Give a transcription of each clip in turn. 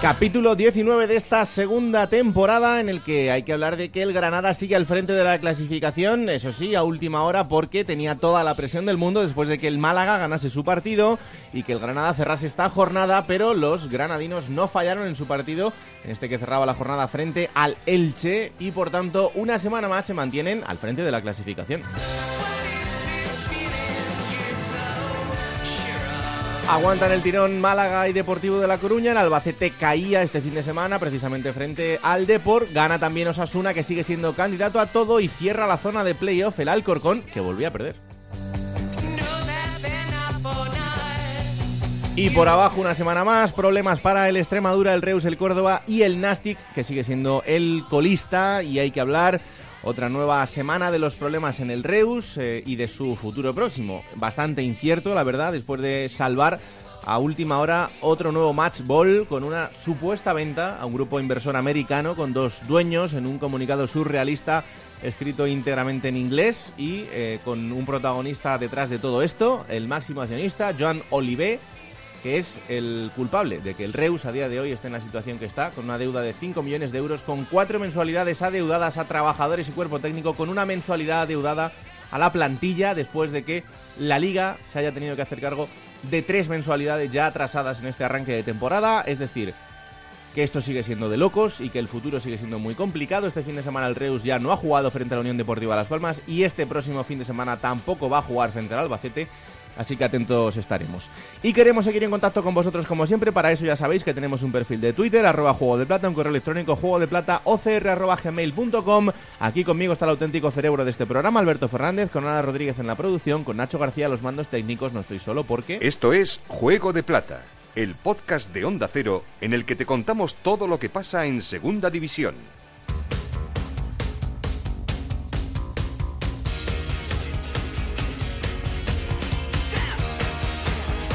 Capítulo 19 de esta segunda temporada en el que hay que hablar de que el Granada sigue al frente de la clasificación, eso sí, a última hora porque tenía toda la presión del mundo después de que el Málaga ganase su partido y que el Granada cerrase esta jornada, pero los granadinos no fallaron en su partido, en este que cerraba la jornada frente al Elche y por tanto una semana más se mantienen al frente de la clasificación. Aguantan el tirón Málaga y Deportivo de La Coruña. El Albacete caía este fin de semana precisamente frente al Deport. Gana también Osasuna que sigue siendo candidato a todo y cierra la zona de playoff el Alcorcón que volvió a perder. Y por abajo una semana más, problemas para el Extremadura, el Reus, el Córdoba y el Nastic, que sigue siendo el colista y hay que hablar otra nueva semana de los problemas en el Reus eh, y de su futuro próximo. Bastante incierto, la verdad, después de salvar a última hora otro nuevo match ball con una supuesta venta a un grupo inversor americano con dos dueños en un comunicado surrealista escrito íntegramente en inglés y eh, con un protagonista detrás de todo esto, el máximo accionista, Joan Olivé, que es el culpable de que el Reus a día de hoy esté en la situación que está, con una deuda de 5 millones de euros, con cuatro mensualidades adeudadas a trabajadores y cuerpo técnico, con una mensualidad adeudada a la plantilla después de que la liga se haya tenido que hacer cargo de tres mensualidades ya atrasadas en este arranque de temporada, es decir, que esto sigue siendo de locos y que el futuro sigue siendo muy complicado. Este fin de semana el Reus ya no ha jugado frente a la Unión Deportiva Las Palmas y este próximo fin de semana tampoco va a jugar frente al Albacete Así que atentos estaremos. Y queremos seguir en contacto con vosotros como siempre. Para eso ya sabéis que tenemos un perfil de Twitter, arroba juego de plata, un correo electrónico juego de plata, ocr. Aquí conmigo está el auténtico cerebro de este programa, Alberto Fernández, con Ana Rodríguez en la producción, con Nacho García los mandos técnicos. No estoy solo porque... Esto es Juego de Plata, el podcast de Onda Cero en el que te contamos todo lo que pasa en Segunda División.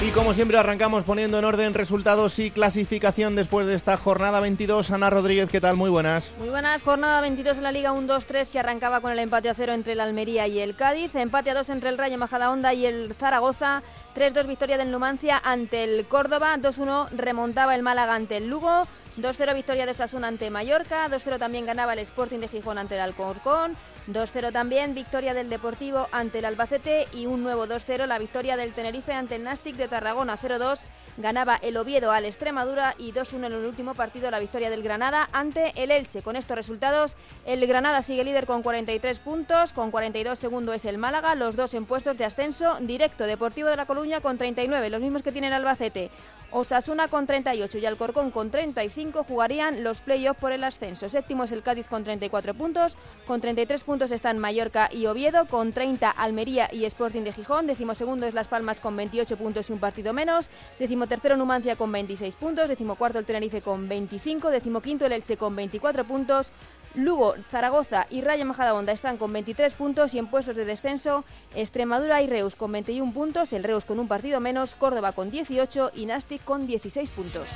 Y como siempre arrancamos poniendo en orden resultados y clasificación después de esta jornada 22. Ana Rodríguez, ¿qué tal? Muy buenas. Muy buenas, jornada 22 en la Liga 1-2-3 que arrancaba con el empate a cero entre el Almería y el Cádiz, empate a dos entre el Rayo Majadahonda y el Zaragoza, 3-2 victoria del Numancia ante el Córdoba, 2-1 remontaba el Málaga ante el Lugo, 2-0 victoria de Sasuna ante Mallorca, 2-0 también ganaba el Sporting de Gijón ante el Alcorcón, 2-0 también victoria del Deportivo ante el Albacete y un nuevo 2-0 la victoria del Tenerife ante el Nastic de Tarragona 0-2 ganaba el Oviedo al Extremadura y 2-1 en el último partido la victoria del Granada ante el Elche. Con estos resultados el Granada sigue líder con 43 puntos, con 42 segundo es el Málaga, los dos en puestos de ascenso directo. Deportivo de La Coruña con 39, los mismos que tiene el Albacete. Osasuna con 38 y Alcorcón con 35 jugarían los playoffs por el ascenso. Séptimo es el Cádiz con 34 puntos, con 33 puntos están Mallorca y Oviedo, con 30 Almería y Sporting de Gijón, décimo segundo es Las Palmas con 28 puntos y un partido menos, décimo tercero Numancia con 26 puntos, décimo cuarto el Tenerife con 25, décimo quinto el Elche con 24 puntos, Lugo, Zaragoza y Raya Majadahonda están con 23 puntos y en puestos de descenso Extremadura y Reus con 21 puntos, el Reus con un partido menos, Córdoba con 18 y Nastic con 16 puntos.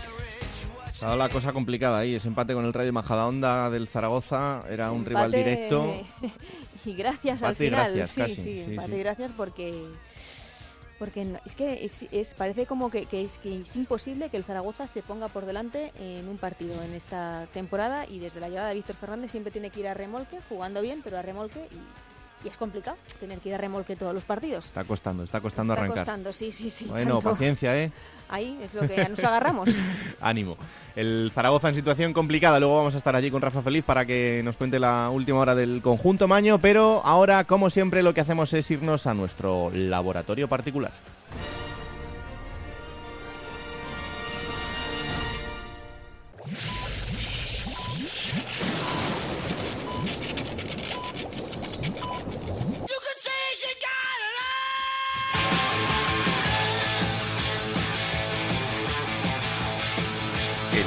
Ha dado la cosa complicada ahí, ese empate con el Rayo Majadahonda del Zaragoza era un rival directo. y gracias al Empate y final, gracias, sí, casi, sí, sí, empate sí. y gracias porque porque no- es que es, es- parece como que, que es, que es imposible que el Zaragoza se ponga por delante en un partido en esta temporada y desde la llegada de Víctor Fernández siempre tiene que ir a remolque, jugando bien, pero a remolque y, y es complicado tener que ir a remolque todos los partidos. Está costando, está costando Está arrancar. costando, sí, sí, sí. Bueno, tanto. paciencia, ¿eh? Ahí es lo que nos agarramos. Ánimo. El Zaragoza en situación complicada. Luego vamos a estar allí con Rafa Feliz para que nos cuente la última hora del conjunto Maño. Pero ahora, como siempre, lo que hacemos es irnos a nuestro laboratorio particular.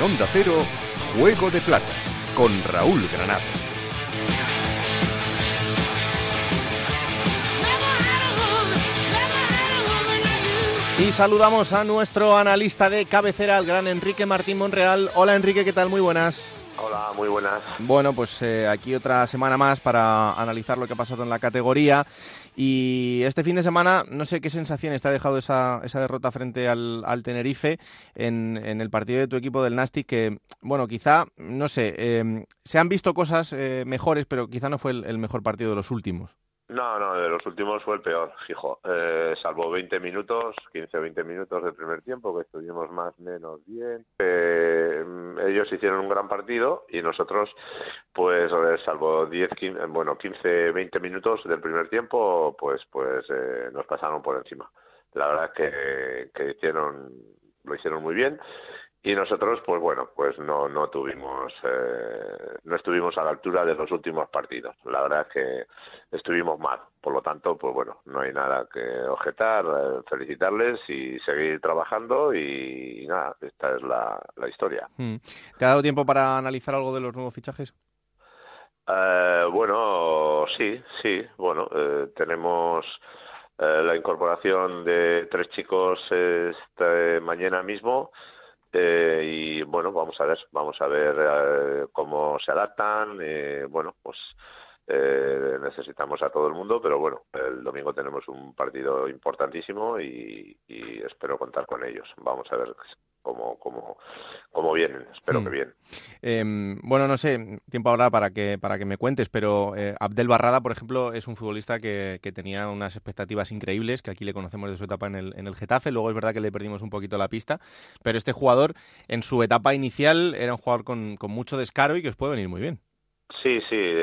En Onda Cero, Juego de Plata, con Raúl Granado. Y saludamos a nuestro analista de cabecera, el gran Enrique Martín Monreal. Hola Enrique, ¿qué tal? Muy buenas. Hola, muy buenas. Bueno, pues eh, aquí otra semana más para analizar lo que ha pasado en la categoría. Y este fin de semana, no sé qué sensaciones te ha dejado esa, esa derrota frente al, Tenerife en, el partido de tu equipo del Nastic, que, bueno, quizá, no sé, eh, se han visto cosas eh, mejores, pero quizá no fue el mejor partido de los últimos. No, no, de los últimos fue el peor, fijo. Eh, salvo 20 minutos, 15 o 20 minutos del primer tiempo, que estuvimos más menos bien. Eh, ellos hicieron un gran partido y nosotros, pues, salvo 10, 15, bueno, 15, 20 minutos del primer tiempo, pues, pues eh, nos pasaron por encima. La verdad es que, que hicieron, lo hicieron muy bien y nosotros pues bueno pues no no tuvimos eh, no estuvimos a la altura de los últimos partidos. La verdad es que estuvimos mal. Por lo tanto pues bueno no hay nada que objetar eh, felicitarles y seguir trabajando y, nada esta es la, la historia. Mm. te ha dado tiempo para analizar algo de los nuevos fichajes eh, bueno sí sí bueno tenemos la incorporación de tres chicos este, mañana mismo eh, y bueno, vamos a ver, vamos a ver eh, cómo se adaptan. Eh, bueno, pues eh, necesitamos a todo el mundo, pero bueno, el domingo tenemos un partido importantísimo y, y espero contar con ellos. Vamos a ver cómo, cómo, cómo vienen, espero que mm. bien. Em, bueno, no sé, tiempo ahora para que, para que me cuentes, pero eh, Abdel Barrada, por ejemplo, es un futbolista que, que, tenía unas expectativas increíbles, que aquí le conocemos de su etapa en el, en el Getafe, luego es verdad que le perdimos un poquito la pista, pero este jugador en su etapa inicial era un jugador con, con mucho descaro y que os puede venir muy bien. Sí, sí,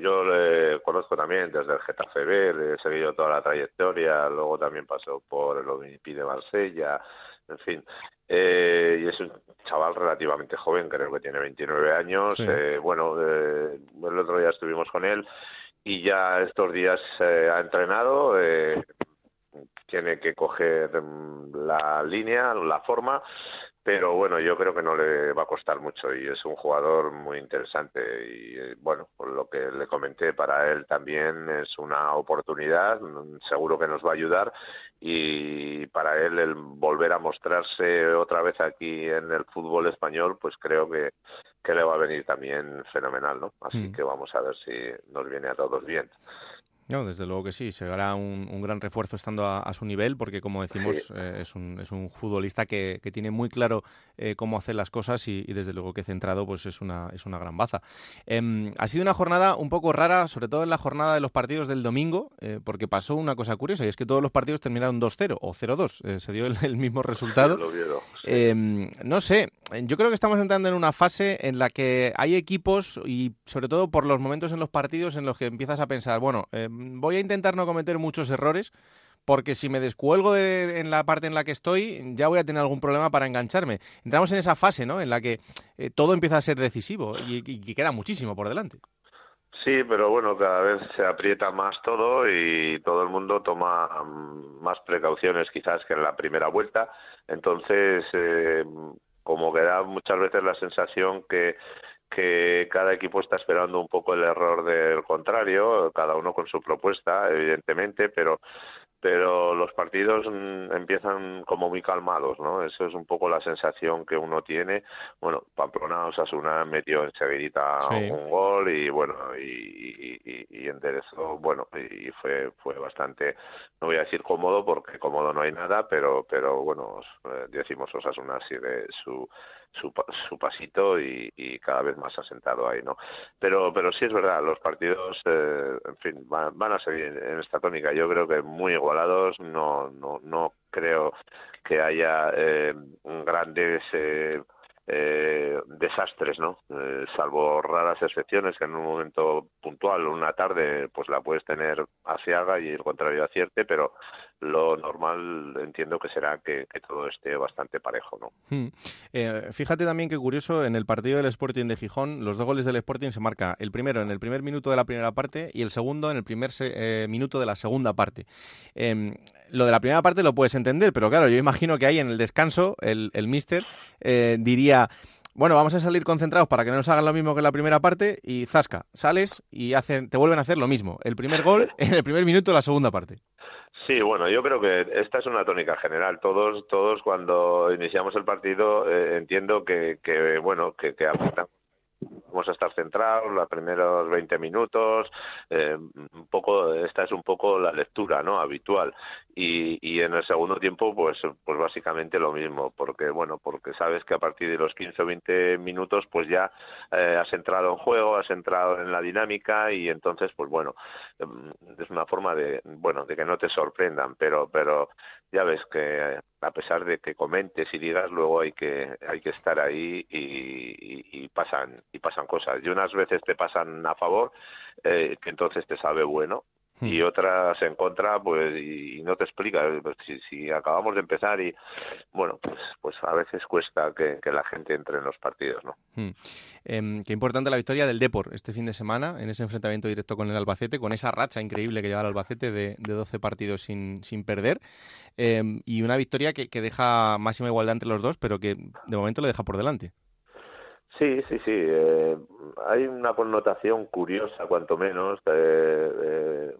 yo le conozco también desde el Getafe B, le he seguido toda la trayectoria, luego también pasó por el Olympique de Marsella, en fin. Eh, y es un chaval relativamente joven, creo que tiene 29 años. Eh, bueno, eh, el otro día estuvimos con él y ya estos días ha entrenado. Tiene que coger mm, la línea, la forma pero bueno, yo creo que no le va a costar mucho y es un jugador muy interesante y eh, bueno, por lo que le comenté para él también es una oportunidad, seguro que nos va a ayudar y para él el volver a mostrarse otra vez aquí en el fútbol español, pues creo que, que le va a venir también fenomenal, ¿no? Así mm. que vamos a ver si nos viene a todos bien. No, desde luego que sí, se hará un, gran refuerzo estando a, su nivel, porque como decimos, eh, es, un, es un futbolista que, que tiene muy claro eh, cómo hacer las cosas y, desde luego que centrado pues es una, es una gran baza. Em, ha sido una jornada un poco rara, sobre todo en la jornada de los partidos del domingo, eh, porque pasó una cosa curiosa, y es que todos los partidos terminaron 2-0 o 0-2, se dio el, mismo resultado. Em, no sé, yo creo que estamos entrando en una fase en la que hay equipos y sobre todo por los momentos en los partidos en los que empiezas a pensar, bueno, em, voy a intentar no cometer muchos errores porque si me descuelgo de, en la parte en la que estoy, ya voy a tener algún problema para engancharme. Entramos en esa fase, ¿no? En la que eh, todo empieza a ser decisivo y, y, queda muchísimo por delante. Sí, pero bueno, cada vez se aprieta más todo y todo el mundo toma mm, más precauciones quizás que en la primera vuelta. Entonces, eh, como que da muchas veces la sensación que que cada equipo está esperando un poco el error del contrario, cada uno con su propuesta, evidentemente, pero pero los partidos mm, empiezan como muy calmados, ¿no? Eso es un poco la sensación que uno tiene. Bueno, Pamplona Osasuna metió enseguidita un gol y bueno, y, y, y, enderezó, bueno, y fue fue bastante, no voy a decir cómodo porque cómodo no hay nada, pero pero bueno, eh, decimos Osasuna sigue su su, su pasito y, cada vez más asentado ahí, ¿no? Pero, pero sí es verdad, los partidos, eh, en fin, van, van, a seguir en esta tónica. Yo creo que muy igualados, no, no, no creo que haya eh, grandes eh, eh, desastres, ¿no? Eh, salvo raras excepciones que en un momento puntual, una tarde, pues la puedes tener asiaga y el contrario acierte, pero lo normal entiendo que será que, todo esté bastante parejo, ¿no? Hmm. Eh, fíjate también que curioso, en el partido del Sporting de Gijón, los dos goles del Sporting se marca el primero en el primer minuto de la primera parte y el segundo en el primer eh, minuto de la segunda parte. Em, lo de la primera parte lo puedes entender, pero claro, yo imagino que ahí en el descanso el, el mister eh, diría bueno, vamos a salir concentrados para que no nos hagan lo mismo que en la primera parte y zasca, sales y hacen, te vuelven a hacer lo mismo. El primer gol en el primer minuto de la segunda parte. Sí, bueno, yo creo que esta es una tónica general. Todos, todos cuando iniciamos el partido eh, entiendo que, que, bueno, que, que vamos a estar centrados los primeros 20 minutos eh, un poco esta es un poco la lectura no habitual. Y, y en el segundo tiempo pues pues básicamente lo mismo porque bueno porque sabes que a partir de los 15 o 20 minutos pues ya eh, has entrado en juego has entrado en la dinámica y entonces pues bueno em, es una forma de bueno de que no te sorprendan pero pero ya ves que a pesar de que comentes y digas luego hay que hay que estar ahí y, y pasan y pasan cosas. Y unas veces te pasan a favor eh, que entonces te sabe bueno y hmm. otras en contra, pues, y, no te explica. Pues, si, acabamos de empezar y, bueno, pues, pues a veces cuesta que, la gente entre en los partidos, ¿no? Hmm. Em, qué importante la victoria del Depor este fin de semana, en ese enfrentamiento directo con el Albacete, con esa racha increíble que lleva el Albacete de, de 12 partidos sin, sin perder, em, y una victoria que, que deja máxima igualdad entre los dos, pero que de momento le deja por delante. Sí, sí, sí. Eh, hay una connotación curiosa, cuanto menos, eh,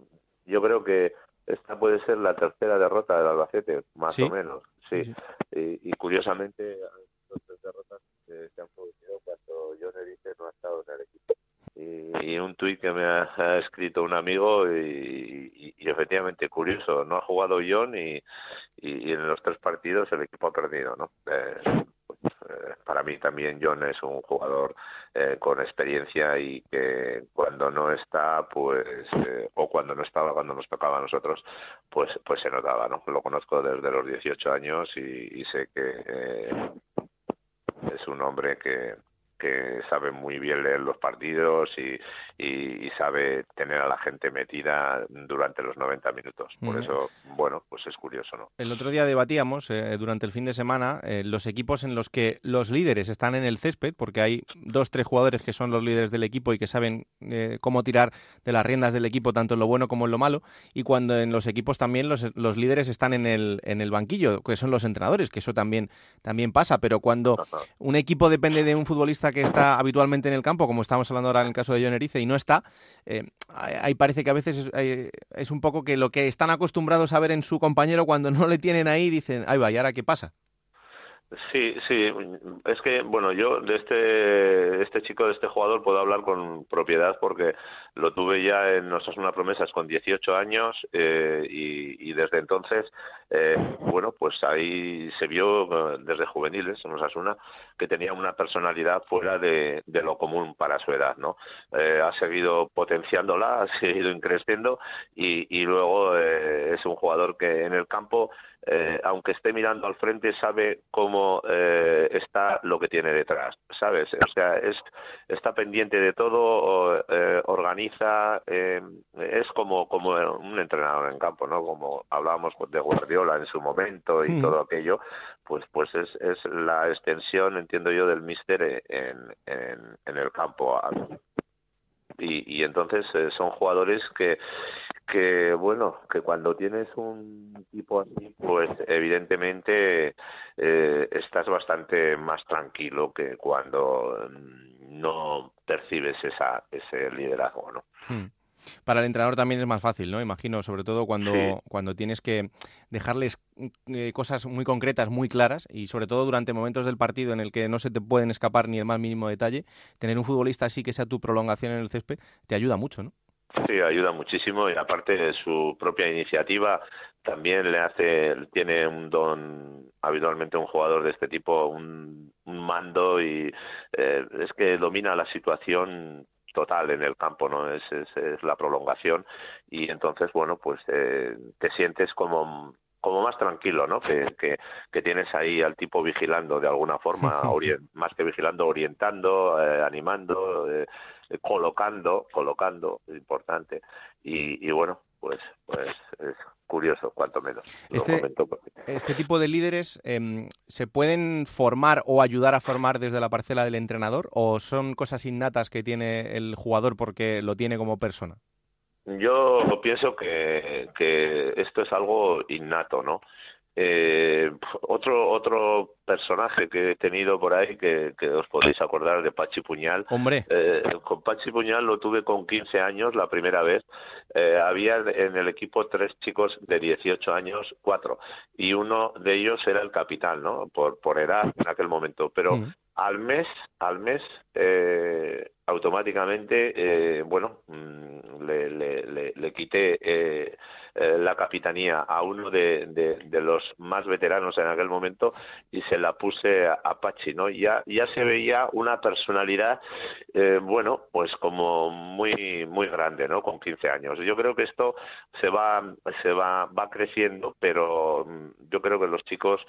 yo creo que esta puede ser la tercera derrota del Albacete, más o menos. Sí. Y, curiosamente, dos derrotas se han producido cuando John Erice no ha estado en el equipo. Y, un tuit que me ha, escrito un amigo y, efectivamente curioso, no ha jugado John y, y, en los tres partidos el equipo ha perdido, ¿no? Eh, eh, para mí también John es un jugador eh, con experiencia y que cuando no está, pues, eh, o cuando no estaba, cuando nos tocaba a nosotros, pues, pues se notaba, ¿no? Lo conozco desde los 18 años y sé que es un hombre que, que sabe muy bien leer los partidos y, y, sabe tener a la gente metida durante los 90 minutos. Por eso, bueno, pues es curioso, ¿no? El otro día debatíamos, eh, durante el fin de semana, eh, los equipos en los que los líderes están en el césped, porque hay dos, tres jugadores que son los líderes del equipo y que saben eh, cómo tirar de las riendas del equipo, tanto en lo bueno como en lo malo, y cuando en los equipos también los, los líderes están en el, en el banquillo, que son los entrenadores, que eso también, también pasa, pero cuando un equipo depende de un futbolista que está habitualmente en el campo, como estamos hablando ahora en el caso de John y no está, eh, ahí parece que a veces eh, es, un poco que lo que están acostumbrados a ver en su compañero cuando no le tienen ahí, dicen, ay va, ¿y ahora qué pasa? Sí, sí, es que, bueno, yo de este, este chico, de este jugador, puedo hablar con propiedad porque lo tuve ya en una Promesas con 18 años eh, y, desde entonces, eh, bueno, pues ahí se vio eh, desde juveniles en Osasuna que tenía una personalidad fuera de, lo común para su edad, ¿no? ha seguido potenciándola, ha seguido increciendo y, y luego es un jugador que en el campo eh, aunque esté mirando al frente, sabe cómo eh, está lo que tiene detrás, ¿sabes? O sea, es, está pendiente de todo, eh, organiza, es como, como un entrenador en campo, ¿no? Como hablábamos de Guardiola en su momento y hmm. todo aquello, pues, pues es, es la extensión, entiendo yo, del míster en, en, en el campo. Y, y, entonces son jugadores que que bueno que cuando tienes un tipo así pues evidentemente eh, estás bastante más tranquilo que cuando no percibes esa ese liderazgo no hmm. Para el entrenador también es más fácil, ¿no? Imagino, sobre todo cuando, cuando tienes que dejarles eh, cosas muy concretas, muy claras, y sobre todo durante momentos del partido en el que no se te pueden escapar ni el más mínimo detalle, tener un futbolista así que sea tu prolongación en el césped te ayuda mucho, ¿no? Sí, ayuda muchísimo y aparte de su propia iniciativa también le hace, tiene un don habitualmente un jugador de este tipo, un, mando y eh, es que domina la situación total en el campo, ¿no? Es, es, la prolongación y entonces, bueno, pues eh, te sientes como como más tranquilo, ¿no? Que, que, tienes ahí al tipo vigilando de alguna forma, más que vigilando, orientando, eh, animando, eh, colocando, colocando, importante. Y, y bueno, pues, pues es curioso, cuanto menos. Este, este, tipo de líderes em, se pueden formar o ayudar a formar desde la parcela del entrenador o son cosas innatas que tiene el jugador porque lo tiene como persona. Yo pienso que, que esto es algo innato, ¿no? Eh, otro otro personaje que he tenido por ahí que, os podéis acordar de Pachi Puñal. Hombre. Eh, con Pachi Puñal lo tuve con 15 años la primera vez. Eh, había en el equipo tres chicos de 18 años, cuatro, y uno de ellos era el capitán, ¿no? Por, por edad en aquel momento. Pero mm. al mes, al mes, eh, automáticamente, eh, bueno, mm, le, le, le, quité eh, eh, la capitanía a uno de, de, los más veteranos en aquel momento y se la puse a, Pachi, ¿no? Ya, ya se veía una personalidad, eh, bueno, pues como muy, muy grande, ¿no? Con 15 años. Yo creo que esto se va, se va, va creciendo, pero mm, yo creo que los chicos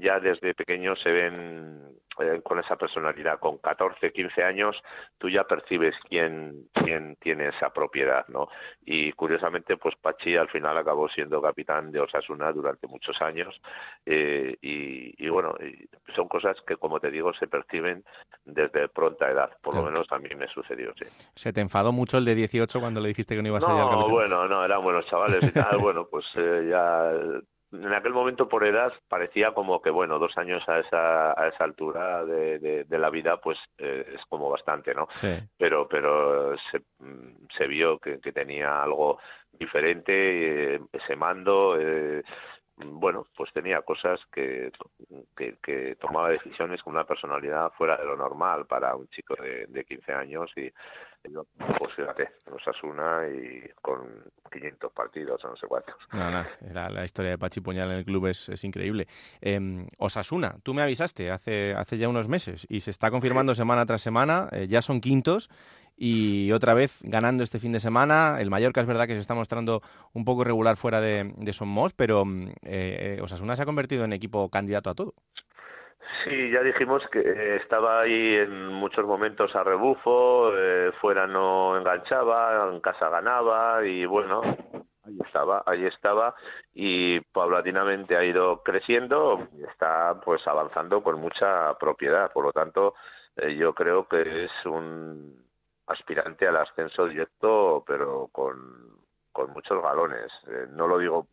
ya desde pequeños se ven con esa personalidad. Con 14, 15 años tú ya percibes quién, quién tiene esa propiedad, ¿no? Y curiosamente, pues Pachi al final acabó siendo capitán de Osasuna durante muchos años eh, y, bueno, son cosas que, como te digo, se perciben desde pronta edad. Por lo menos a mí me sucedió, sí. ¿Se te enfadó mucho el de 18 cuando le dijiste que no ibas a ser No, bueno, no, eran buenos chavales y tal. bueno, pues eh, ya en aquel momento por edad parecía como que bueno dos años a esa a esa altura de, de, la vida pues eh, es como bastante no sí. pero pero se, se vio que, que tenía algo diferente eh, ese mando eh, bueno, pues tenía cosas que, que, que, tomaba decisiones con una personalidad fuera de lo normal para un chico de, de 15 años y, pues fíjate, Osasuna y con 500 partidos o no sé cuántos. No, no, la, historia de Pachi Puñal en el club es, es increíble. Eh, Osasuna, tú me avisaste hace, hace ya unos meses y se está confirmando semana tras semana, eh, ya son quintos y otra vez ganando este fin de semana. El Mallorca es verdad que se está mostrando un poco irregular fuera de, de Somos, pero eh, Osasuna se ha convertido en equipo candidato a todo. Sí, ya dijimos que estaba ahí en muchos momentos a rebufo, eh, fuera no enganchaba, en casa ganaba y bueno, ahí estaba, ahí estaba y paulatinamente ha ido creciendo y está pues avanzando con mucha propiedad, por lo tanto eh, yo creo que es un aspirante al ascenso directo, pero con, con muchos galones. Eh, no lo digo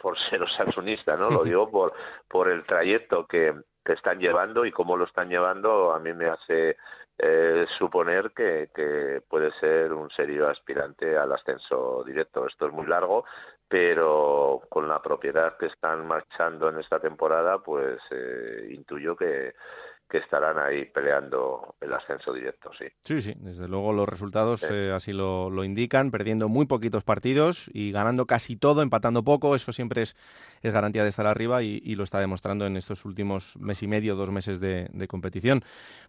por ser osasunista, ¿no? Lo digo por, por el trayecto que, que están llevando y cómo lo están llevando a mí me hace eh, suponer que, que, puede ser un serio aspirante al ascenso directo. Esto es muy largo, pero con la propiedad que están marchando en esta temporada, pues eh, intuyo que, que estarán ahí peleando el ascenso directo, sí. Sí, sí, desde luego los resultados eh, así lo, lo, indican, perdiendo muy poquitos partidos y ganando casi todo, empatando poco, eso siempre es, es garantía de estar arriba y, lo está demostrando en estos últimos mes y medio, dos meses de, competición.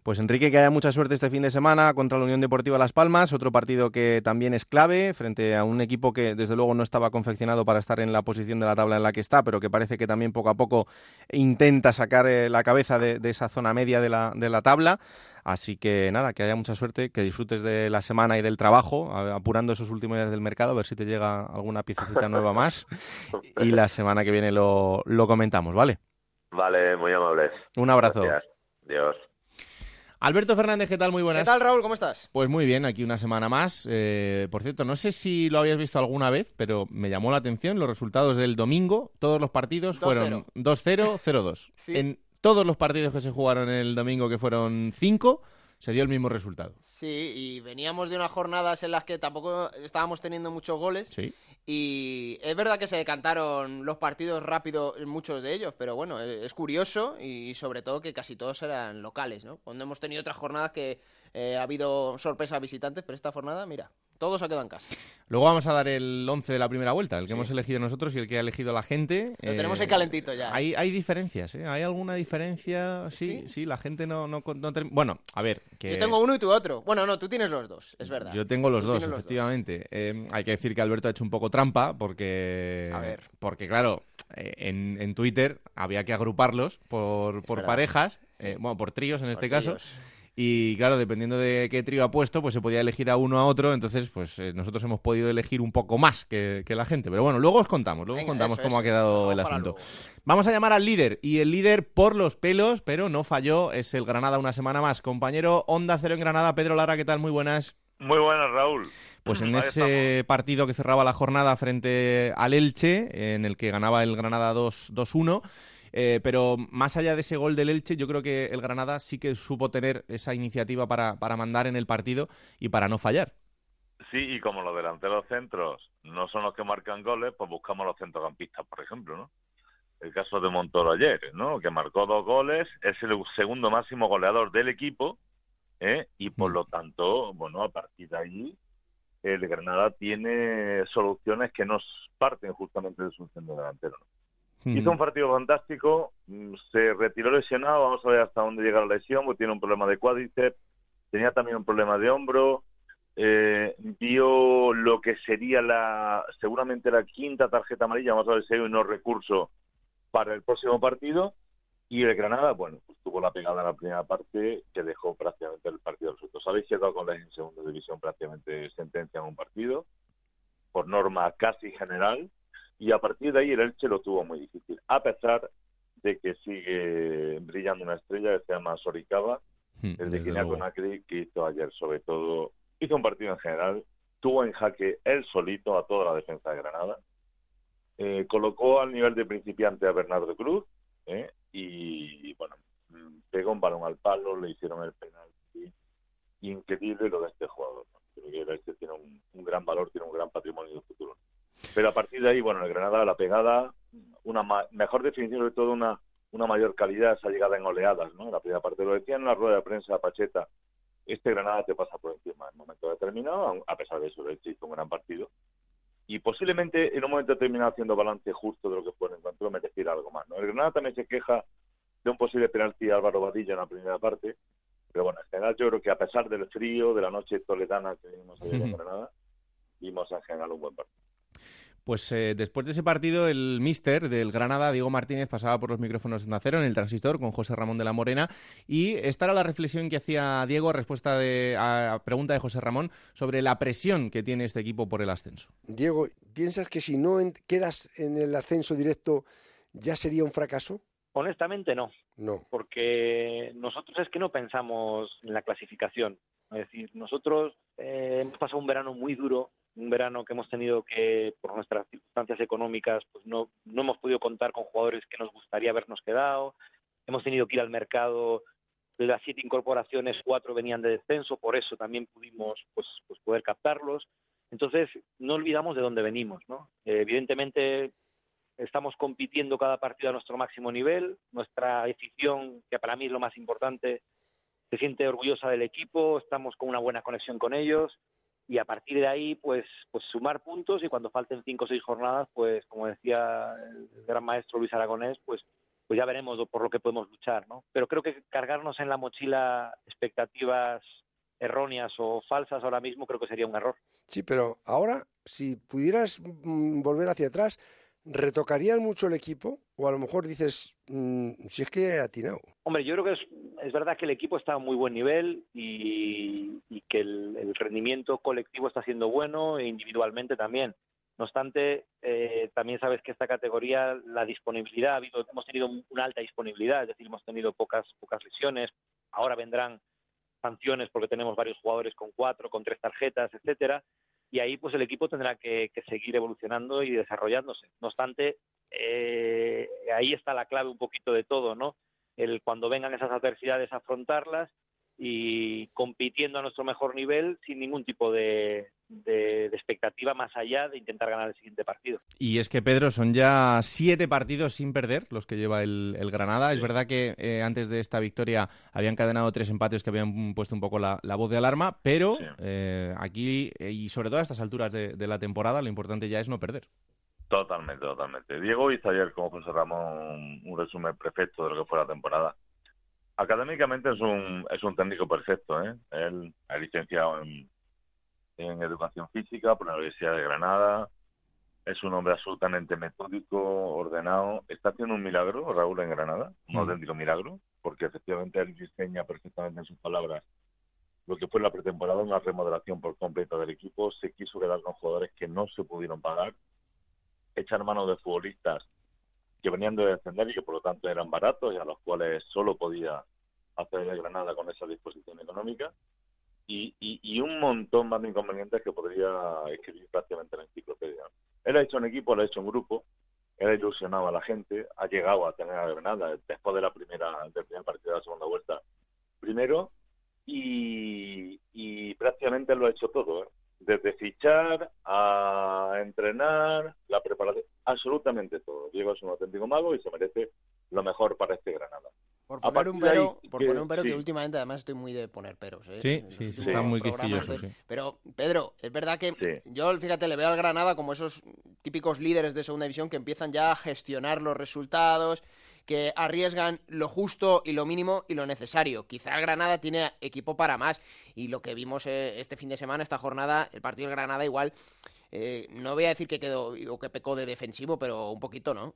Pues Enrique, que haya mucha suerte este fin de semana contra la Unión Deportiva Las Palmas, otro partido que también es clave frente a un equipo que desde luego no estaba confeccionado para estar en la posición de la tabla en la que está, pero que parece que también poco a poco intenta sacar eh, la cabeza de esa zona media de la, de la tabla. Así que nada, que haya mucha suerte, que disfrutes de la semana y del trabajo, apurando esos últimos días del mercado, a ver si te llega alguna piececita nueva más. Y la semana que viene lo, lo comentamos, ¿vale? Vale, muy amables. Un abrazo. Adiós. Alberto Fernández, ¿qué tal? Muy buenas. ¿Qué tal, Raúl? ¿Cómo estás? Pues muy bien, aquí una semana más. Eh, por cierto, no sé si lo habías visto alguna vez, pero me llamó la atención los resultados del domingo. Todos los partidos fueron 2-0, 0-2. En todos los partidos que se jugaron el domingo, que fueron cinco, se dio el mismo resultado. Sí, y veníamos de unas jornadas en las que tampoco estábamos teniendo muchos goles. Sí. Y es verdad que se decantaron los partidos rápido en muchos de ellos, pero bueno, es curioso y sobre todo que casi todos eran locales, ¿no? Cuando hemos tenido otras jornadas que eh, ha habido sorpresas visitantes, pero esta jornada, mira, Todo se ha quedado en casa. Luego vamos a dar el 11 de la primera vuelta, el que hemos elegido nosotros y el que ha elegido la gente. Lo tenemos ahí calentito ya. Hay, hay diferencias, ¿eh? ¿Hay alguna diferencia? Sí, sí, la gente no... no, no term- bueno, a ver, que... Yo tengo uno y tú otro. Bueno, no, tú tienes los dos, es verdad. Yo tengo los Tú dos, los efectivamente. Eh, hay que decir que Alberto ha hecho un poco trampa porque... A ver. Porque, claro, eh, en, en Twitter había que agruparlos por, por parejas, eh, bueno, por tríos en este caso. Y claro, dependiendo de qué trío ha puesto, pues se podía elegir a uno a otro. Entonces, pues eh, nosotros hemos podido elegir un poco más que, que la gente. Pero bueno, luego os contamos, luego Venga, contamos eso, cómo eso. ha quedado el asunto. Vamos a llamar al líder. Y el líder por los pelos, pero no falló, es el Granada una semana más. Compañero Onda Cero en Granada, Pedro Lara, ¿qué tal? Muy buenas. Muy buenas, Raúl. Pues en Ahí ese partido que cerraba la jornada frente al Elche, en el que ganaba el Granada 2 2-1, eh, pero más allá de ese gol del Elche, yo creo que el Granada sí que supo tener esa iniciativa para, para mandar en el partido y para no fallar. Sí, y como los delanteros centros no son los que marcan goles, pues buscamos los centrocampistas, por ejemplo, ¿no? El caso de Montoro ayer, ¿no? Que marcó dos goles, es el segundo máximo goleador del equipo, ¿eh? Y por lo tanto, bueno, a partir de ahí, el Granada tiene soluciones que nos parten justamente de su centro delantero, ¿no? Hizo un partido fantástico, mm, se retiró lesionado, vamos a ver hasta dónde llega la lesión, porque tiene un problema de cuádriceps, tenía también un problema de hombro, eh, vio lo que sería la seguramente la quinta tarjeta amarilla, vamos a ver si hay un no recurso para el próximo partido, y el Granada, bueno, pues tuvo la pegada en la primera parte que dejó prácticamente el partido resuelto. Sabéis que con la en segunda división prácticamente sentencia en un partido, por norma casi general, y a partir de ahí el Elche lo tuvo muy difícil, a pesar de que sigue brillando una estrella que se llama Soricaba, Hmm, el de Guinea. Conakry, que hizo ayer sobre todo, hizo un partido en general, tuvo en jaque él solito a toda la defensa de Granada, eh, colocó al nivel de principiante a Bernardo Cruz, ¿eh? y bueno, pegó un balón al palo, le hicieron el penalti, increíble lo de este jugador, ¿no? creo que el Elche tiene un, un gran valor, tiene un gran patrimonio de futuro. Pero a partir de ahí, bueno, el Granada, la pegada, una ma- mejor definición, sobre todo una, una mayor calidad, esa llegada en oleadas, ¿no? La primera parte lo decía en la rueda de prensa Pacheta, este Granada te pasa por encima en un momento determinado, a pesar de eso, Elche hizo un gran partido. Y posiblemente en un momento determinado, haciendo balance justo de lo que fue el encuentro, mereciera algo más, ¿no? El Granada también se queja de un posible penalti a Álvaro Badilla en la primera parte, pero bueno, en general yo creo que a pesar del frío, de la noche toledana que vimos ayer en. Granada, vimos en general un buen partido. Pues eh, después de ese partido, el míster del Granada, Diego Martínez, pasaba por los micrófonos de Onda Cero en el transistor con José Ramón de la Morena. Y esta era la reflexión que hacía Diego a respuesta de, a pregunta de José Ramón sobre la presión que tiene este equipo por el ascenso. Diego, ¿piensas que si no en- quedas en el ascenso directo ya sería un fracaso? Honestamente no, No. porque nosotros es que no pensamos en la clasificación. Es decir, nosotros eh, hemos pasado un verano muy duro, un verano que hemos tenido que, por nuestras circunstancias económicas, pues no, no hemos podido contar con jugadores que nos gustaría habernos quedado. Hemos tenido que ir al mercado. De las siete incorporaciones, cuatro venían de descenso, por eso también pudimos pues, pues poder captarlos. Entonces, no olvidamos de dónde venimos, ¿no? Eh, evidentemente, estamos compitiendo cada partido a nuestro máximo nivel. Nuestra afición, que para mí es lo más importante, se siente orgullosa del equipo, estamos con una buena conexión con ellos y a partir de ahí, pues, pues sumar puntos y cuando falten cinco o seis jornadas, pues como decía el gran maestro Luis Aragonés, pues, pues ya veremos por lo que podemos luchar, ¿no? Pero creo que cargarnos en la mochila expectativas erróneas o falsas ahora mismo creo que sería un error. Sí, pero ahora, si pudieras mm, volver hacia atrás, ¿retocarías mucho el equipo? O a lo mejor dices, mm, si es que he atinado. Hombre, yo creo que es, es verdad que el equipo está a muy buen nivel y, y que el, el rendimiento colectivo está siendo bueno e individualmente también. No obstante, eh, también sabes que esta categoría, la disponibilidad, ha habido, hemos tenido un- una alta disponibilidad, es decir, hemos tenido pocas, pocas lesiones. Ahora vendrán sanciones porque tenemos varios jugadores con cuatro, con tres tarjetas, etcétera. Y ahí, pues el equipo tendrá que, seguir evolucionando y desarrollándose. No obstante, eh, ahí está la clave un poquito de todo, ¿no? el cuando vengan esas adversidades afrontarlas y compitiendo a nuestro mejor nivel sin ningún tipo de, de, expectativa más allá de intentar ganar el siguiente partido. Y es que, Pedro, son ya siete partidos sin perder los que lleva el, Granada. Es verdad que eh, antes de esta victoria habían encadenado tres empates que habían puesto un poco la, voz de alarma, pero eh, aquí eh, y sobre todo a estas alturas de, la temporada lo importante ya es no perder. Totalmente, totalmente. Diego hizo ayer, como José Ramón, un resumen perfecto de lo que fue la temporada Académicamente es un, es un técnico perfecto. ¿eh? Él ha licenciado en, en Educación Física por la Universidad de Granada. Es un hombre absolutamente metódico, ordenado. Está haciendo un milagro, Raúl, en Granada, un mm. auténtico milagro, porque efectivamente él diseña perfectamente en sus palabras lo que fue la pretemporada, una remodelación por completo del equipo. Se quiso quedar con jugadores que no se pudieron pagar, echar mano de futbolistas que venían de descender y que por lo tanto eran baratos y a los cuales solo podía hacer el Granada con esa disposición económica y, y, un montón más de inconvenientes que podría escribir prácticamente en la enciclopedia. Él ha hecho un equipo, lo ha hecho un grupo, él ha ilusionado a la gente, ha llegado a tener a Granada después de la primera, del primer partido de la segunda vuelta primero y, y prácticamente lo ha hecho todo. ¿eh? Desde fichar a entrenar, la preparación, absolutamente todo. Diego es un auténtico mago y se merece lo mejor para este Granada. Por poner un pero, por que, poner un pero que últimamente además estoy muy de poner peros. ¿eh? Sí, sí, sí, está muy quisquilloso, sí. Pero, Pedro, es verdad que yo, fíjate, le veo al Granada como esos típicos líderes de segunda división que empiezan ya a gestionar los resultados, que arriesgan lo justo y lo mínimo y lo necesario. Quizá Granada tiene equipo para más y lo que vimos eh, este fin de semana, esta jornada, el partido del Granada igual, eh, no voy a decir que quedó o que pecó de defensivo, pero un poquito, ¿no?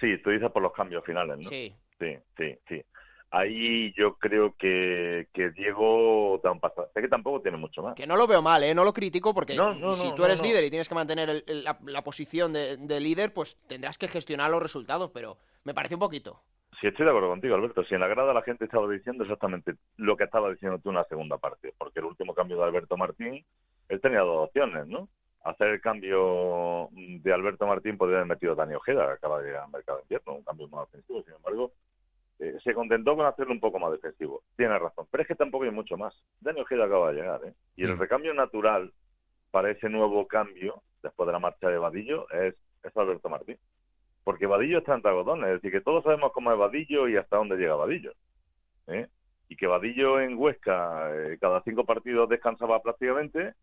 Sí, tú dices por los cambios finales, ¿no? Sí. Sí, sí, sí. Ahí yo creo que, que Diego da un Es que tampoco tiene mucho más. Que no lo veo mal, ¿eh? No lo critico porque si tú eres líder y tienes que mantener la, posición de, de, líder, pues tendrás que gestionar los resultados, pero me parece un poquito. Sí, estoy de acuerdo contigo, Alberto. Si en la grada la gente estaba diciendo exactamente lo que estaba diciendo tú en la segunda parte, porque el último cambio de Alberto Martín, él tenía dos opciones, ¿no? Hacer el cambio de Alberto Martín podría haber metido a Dani Ojeda, que acaba de llegar al mercado de invierno, un cambio más ofensivo. Sin embargo, eh, se contentó con hacerlo un poco más defensivo. Tiene razón. Pero es que tampoco hay mucho más. Dani Ojeda acaba de llegar, ¿eh? Y el recambio natural para ese nuevo cambio, después de la marcha de Vadillo, es, es Alberto Martín porque Vadillo está en Tagodón, es decir, que todos sabemos cómo es Vadillo y hasta dónde llega Vadillo. ¿eh? Y que Vadillo en Huesca eh, cada cinco partidos descansaba prácticamente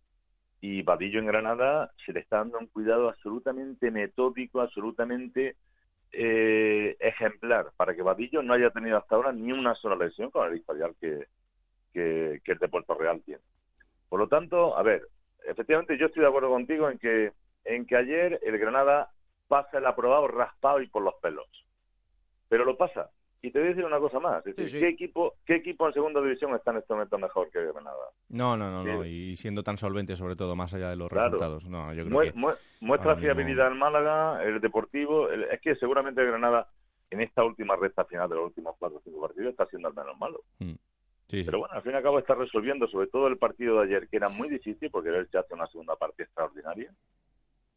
y Vadillo en Granada se le está dando un cuidado absolutamente metódico, absolutamente eh, ejemplar, para que Vadillo no haya tenido hasta ahora ni una sola lesión con el historial que, que, que el de Puerto Real tiene. Por lo tanto, a ver, efectivamente yo estoy de acuerdo contigo en que en que ayer el Granada pasa el aprobado raspado y por los pelos. Pero lo pasa. Y te voy a decir una cosa más. ¿qué, equipo, ¿Qué equipo en segunda división está en este momento mejor que Granada? No, no, no, no. Y siendo tan solvente, sobre todo, más allá de los resultados. No, yo creo que muestra fiabilidad en Málaga, el Deportivo. es que seguramente Granada, en esta última recta final de los últimos cuatro o cinco partidos, está siendo al menos malo. Mm. Pero bueno, al fin y al cabo está resolviendo, sobre todo el partido de ayer, que era muy difícil, porque él ya hace una segunda parte extraordinaria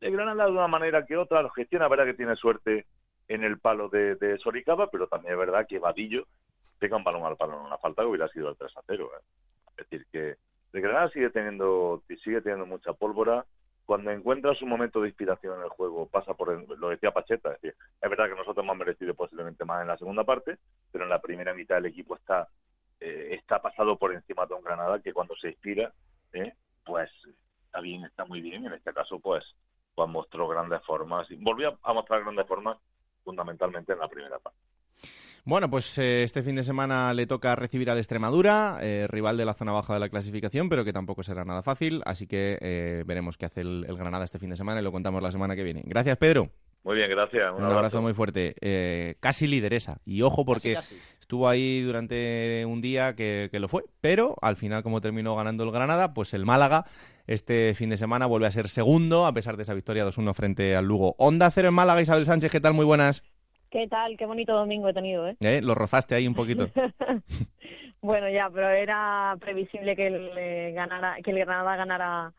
el Granada de una manera que otra lo gestiona, verdad que tiene suerte en el palo de, de Soricaba, pero también es verdad que Vadillo pega un balón al palo en una falta que hubiera sido el 3 a 0. ¿eh? Es decir, que el Granada sigue teniendo, sigue teniendo mucha pólvora. Cuando encuentra su momento de inspiración en el juego, pasa por, lo decía Pacheta, es decir, es verdad que nosotros hemos merecido posiblemente más en la segunda parte, pero en la primera mitad el equipo está eh, está pasado por encima de un Granada que cuando se inspira, ¿eh? pues está bien, está muy bien. En este caso, pues pues mostró grandes formas volvió a mostrar grandes formas fundamentalmente en la primera parte. Bueno, pues eh, este fin de semana le toca recibir al Extremadura, eh, rival de la zona baja de la clasificación, pero que tampoco será nada fácil, así que eh, veremos qué hace el, Granada este fin de semana y lo contamos la semana que viene. Gracias, Pedro. Muy bien, gracias. Un, abrazo. muy fuerte. casi lideresa. Y ojo porque estuvo ahí durante un día que, que, lo fue, pero al final como terminó ganando el Granada, pues el Málaga este fin de semana vuelve a ser segundo, a pesar de esa victoria 2-1 frente al Lugo. Onda cero en Málaga, Isabel Sánchez, ¿qué tal? Muy buenas. ¿Qué tal? Qué bonito domingo he tenido, ¿eh? ¿Eh? Lo rozaste ahí un poquito. bueno, ya, pero era previsible que el, ganara, que el Granada ganara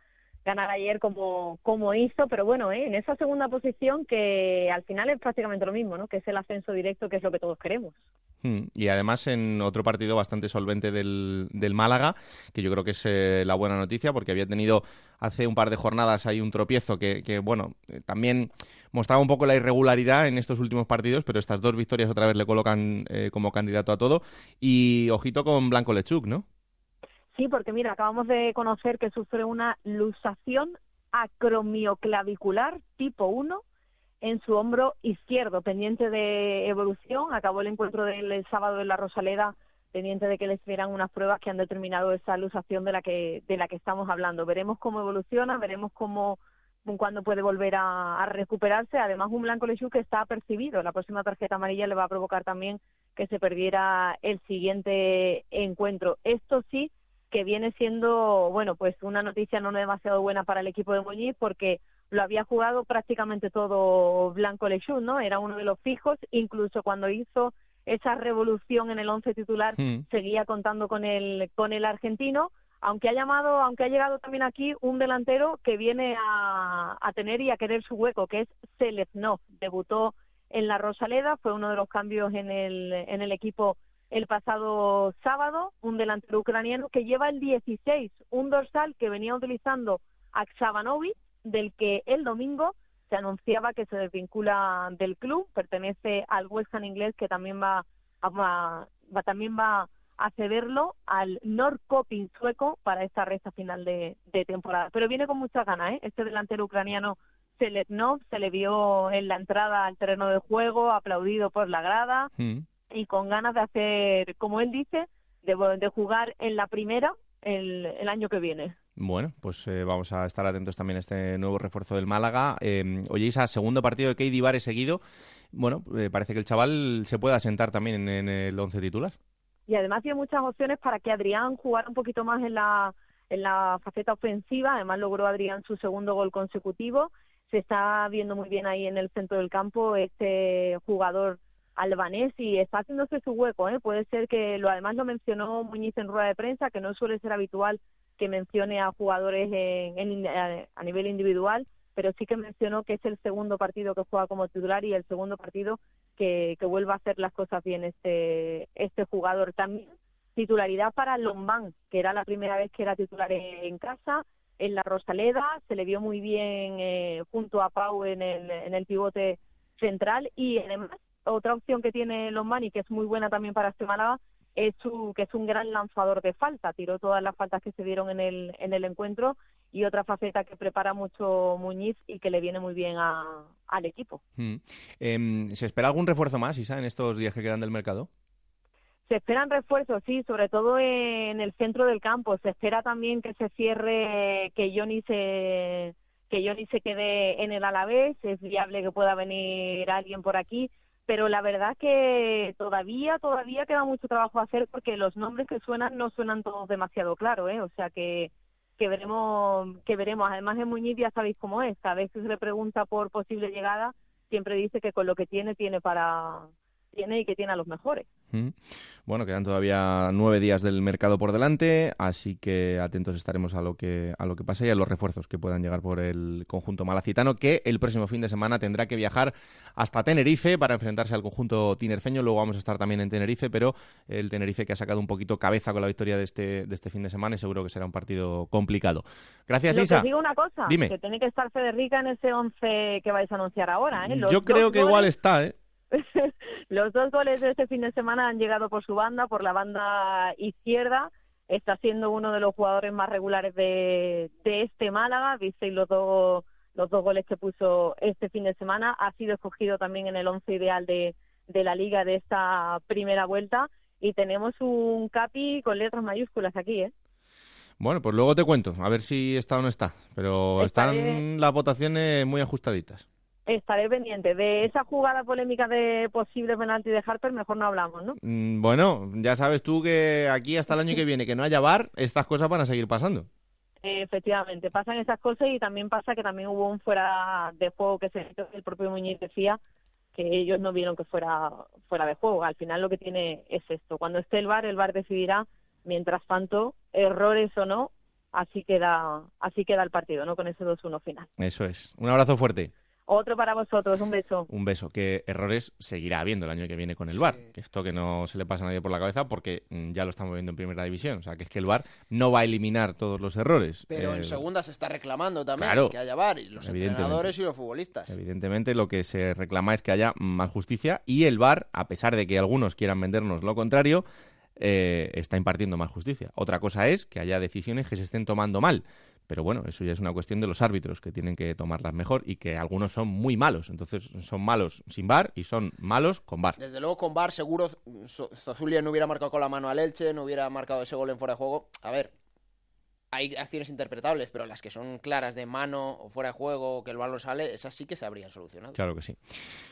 ganar ayer como, como hizo, pero bueno, ¿eh? en esa segunda posición que al final es prácticamente lo mismo, ¿no? que es el ascenso directo, que es lo que todos queremos. Hmm, y además en otro partido bastante solvente del, del Málaga, que yo creo que es eh, la buena noticia, porque había tenido hace un par de jornadas ahí un tropiezo que, que bueno, eh, también mostraba un poco la irregularidad en estos últimos partidos, pero estas dos victorias otra vez le colocan eh, como candidato a todo. Y ojito con Blanco Lechuk, ¿no? Sí, porque mira, acabamos de conocer que sufre una lusación acromioclavicular tipo 1 en su hombro izquierdo, pendiente de evolución. Acabó el encuentro del sábado en la Rosaleda, pendiente de que le esperan unas pruebas que han determinado esa lusación de la que de la que estamos hablando. Veremos cómo evoluciona, veremos cómo cuándo puede volver a, recuperarse. Además, un blanco Lechú que está percibido. La próxima tarjeta amarilla le va a provocar también que se perdiera el siguiente encuentro. Esto sí que viene siendo, bueno, pues una noticia no demasiado buena para el equipo de Muñiz porque lo había jugado prácticamente todo Blanco Lechú, ¿no? Era uno de los fijos, incluso cuando hizo esa revolución en el once titular hmm. seguía contando con el con el argentino, aunque ha llamado, aunque ha llegado también aquí un delantero que viene a, a tener y a querer su hueco, que es Seleznov, debutó en la Rosaleda, fue uno de los cambios en el en el equipo el pasado sábado, un delantero ucraniano que lleva el 16, un dorsal que venía utilizando Aksabanovic, del que el domingo se anunciaba que se desvincula del club, pertenece al West Ham inglés que también va, va, también va a cederlo al Norrköping sueco para esta recta final de, temporada. Pero viene con muchas ganas, ¿eh? Este delantero ucraniano Seletnov se le vio en la entrada al terreno de juego, aplaudido por la grada. Mm y con ganas de hacer, como él dice, de, jugar en la primera el, año que viene. Bueno, pues eh, vamos a estar atentos también a este nuevo refuerzo del Málaga. Eh, oye, Isa, segundo partido de Keidi Bares seguido. Bueno, eh, parece que el chaval se puede asentar también en, el once titular. Y además tiene muchas opciones para que Adrián jugara un poquito más en la, en la faceta ofensiva. Además logró Adrián su segundo gol consecutivo. Se está viendo muy bien ahí en el centro del campo este jugador albanés y está haciéndose su hueco. ¿eh? Puede ser que lo además lo mencionó Muñiz en rueda de prensa, que no suele ser habitual que mencione a jugadores en, a nivel individual, pero sí que mencionó que es el segundo partido que juega como titular y el segundo partido que, que vuelva a hacer las cosas bien este, este jugador. También titularidad para Lombán, que era la primera vez que era titular en, casa, en la Rosaleda, se le vio muy bien eh, junto a Pau en el, en el pivote central y además otra opción que tiene Lombani, que es muy buena también para este Málaga, es su, que es un gran lanzador de falta. Tiró todas las faltas que se dieron en el, en el encuentro y otra faceta que prepara mucho Muñiz y que le viene muy bien al equipo. Hmm. Em, ¿Se espera algún refuerzo más, Isa, en estos días que quedan del mercado? Se esperan refuerzos, sí, sobre todo en el centro del campo. Se espera también que se cierre, que Johnny se que Johnny se quede en el Alavés. Es viable que pueda venir alguien por aquí pero la verdad que todavía todavía queda mucho trabajo a hacer porque los nombres que suenan no suenan todos demasiado claros, ¿eh? O sea que que veremos que veremos. Además en Muñiz ya sabéis cómo es, a veces se pregunta por posible llegada, siempre dice que con lo que tiene tiene para tiene y que tiene a los mejores. Bueno, quedan todavía nueve días del mercado por delante, así que atentos estaremos a lo que a lo que pase y a los refuerzos que puedan llegar por el conjunto malacitano, que el próximo fin de semana tendrá que viajar hasta Tenerife para enfrentarse al conjunto tinerfeño. Luego vamos a estar también en Tenerife, pero el Tenerife que ha sacado un poquito cabeza con la victoria de este de este fin de semana y seguro que será un partido complicado. Gracias, Isa. digo una cosa, Dime. que tiene que estar Federica en ese once que vais a anunciar ahora. ¿eh? Yo creo que igual está, ¿eh? Los dos goles de este fin de semana han llegado por su banda, por la banda izquierda. Está siendo uno de los jugadores más regulares de, este Málaga. Visteis los dos, los dos goles que puso este fin de semana. Ha sido escogido también en el once ideal de, la liga de esta primera vuelta. Y tenemos un capi con letras mayúsculas aquí, ¿eh? Bueno, pues luego te cuento, a ver si está o no está. Pero están las votaciones muy ajustaditas. Estaré pendiente. De esa jugada polémica de posible penalti de Harper, mejor no hablamos, ¿no? Mm, bueno, ya sabes tú que aquí hasta el año que viene, que no haya bar, estas cosas van a seguir pasando. Efectivamente, pasan esas cosas y también pasa que también hubo un fuera de juego que se el propio Muñiz decía que ellos no vieron que fuera fuera de juego. Al final lo que tiene es esto. Cuando esté el bar, el bar decidirá. Mientras tanto, errores o no, así queda, así queda el partido, ¿no? Con ese 2-1 final. Eso es. Un abrazo fuerte. Otro para vosotros, un beso. Un beso, que errores seguirá habiendo el año que viene con el VAR. Que esto que no se le pasa a nadie por la cabeza porque mm, ya lo estamos viendo en primera división. O sea, que es que el VAR no va a eliminar todos los errores. Pero en segunda se está reclamando también que haya VAR, y los entrenadores y los futbolistas. Evidentemente lo que se reclama es que haya más justicia y el VAR, a pesar de que algunos quieran vendernos lo contrario, eh, está impartiendo más justicia. Otra cosa es que haya decisiones que se estén tomando mal. Pero bueno, eso ya es una cuestión de los árbitros que tienen que tomarlas mejor y que algunos son muy malos. Entonces son malos sin bar y son malos con bar. Desde luego con bar seguro Zozulia no hubiera marcado con la mano al Elche, no hubiera marcado ese gol en fuera de juego. A ver, hay acciones interpretables, pero las que son claras de mano o fuera de juego, que el balón sale, esas sí que se habrían solucionado. Claro que sí.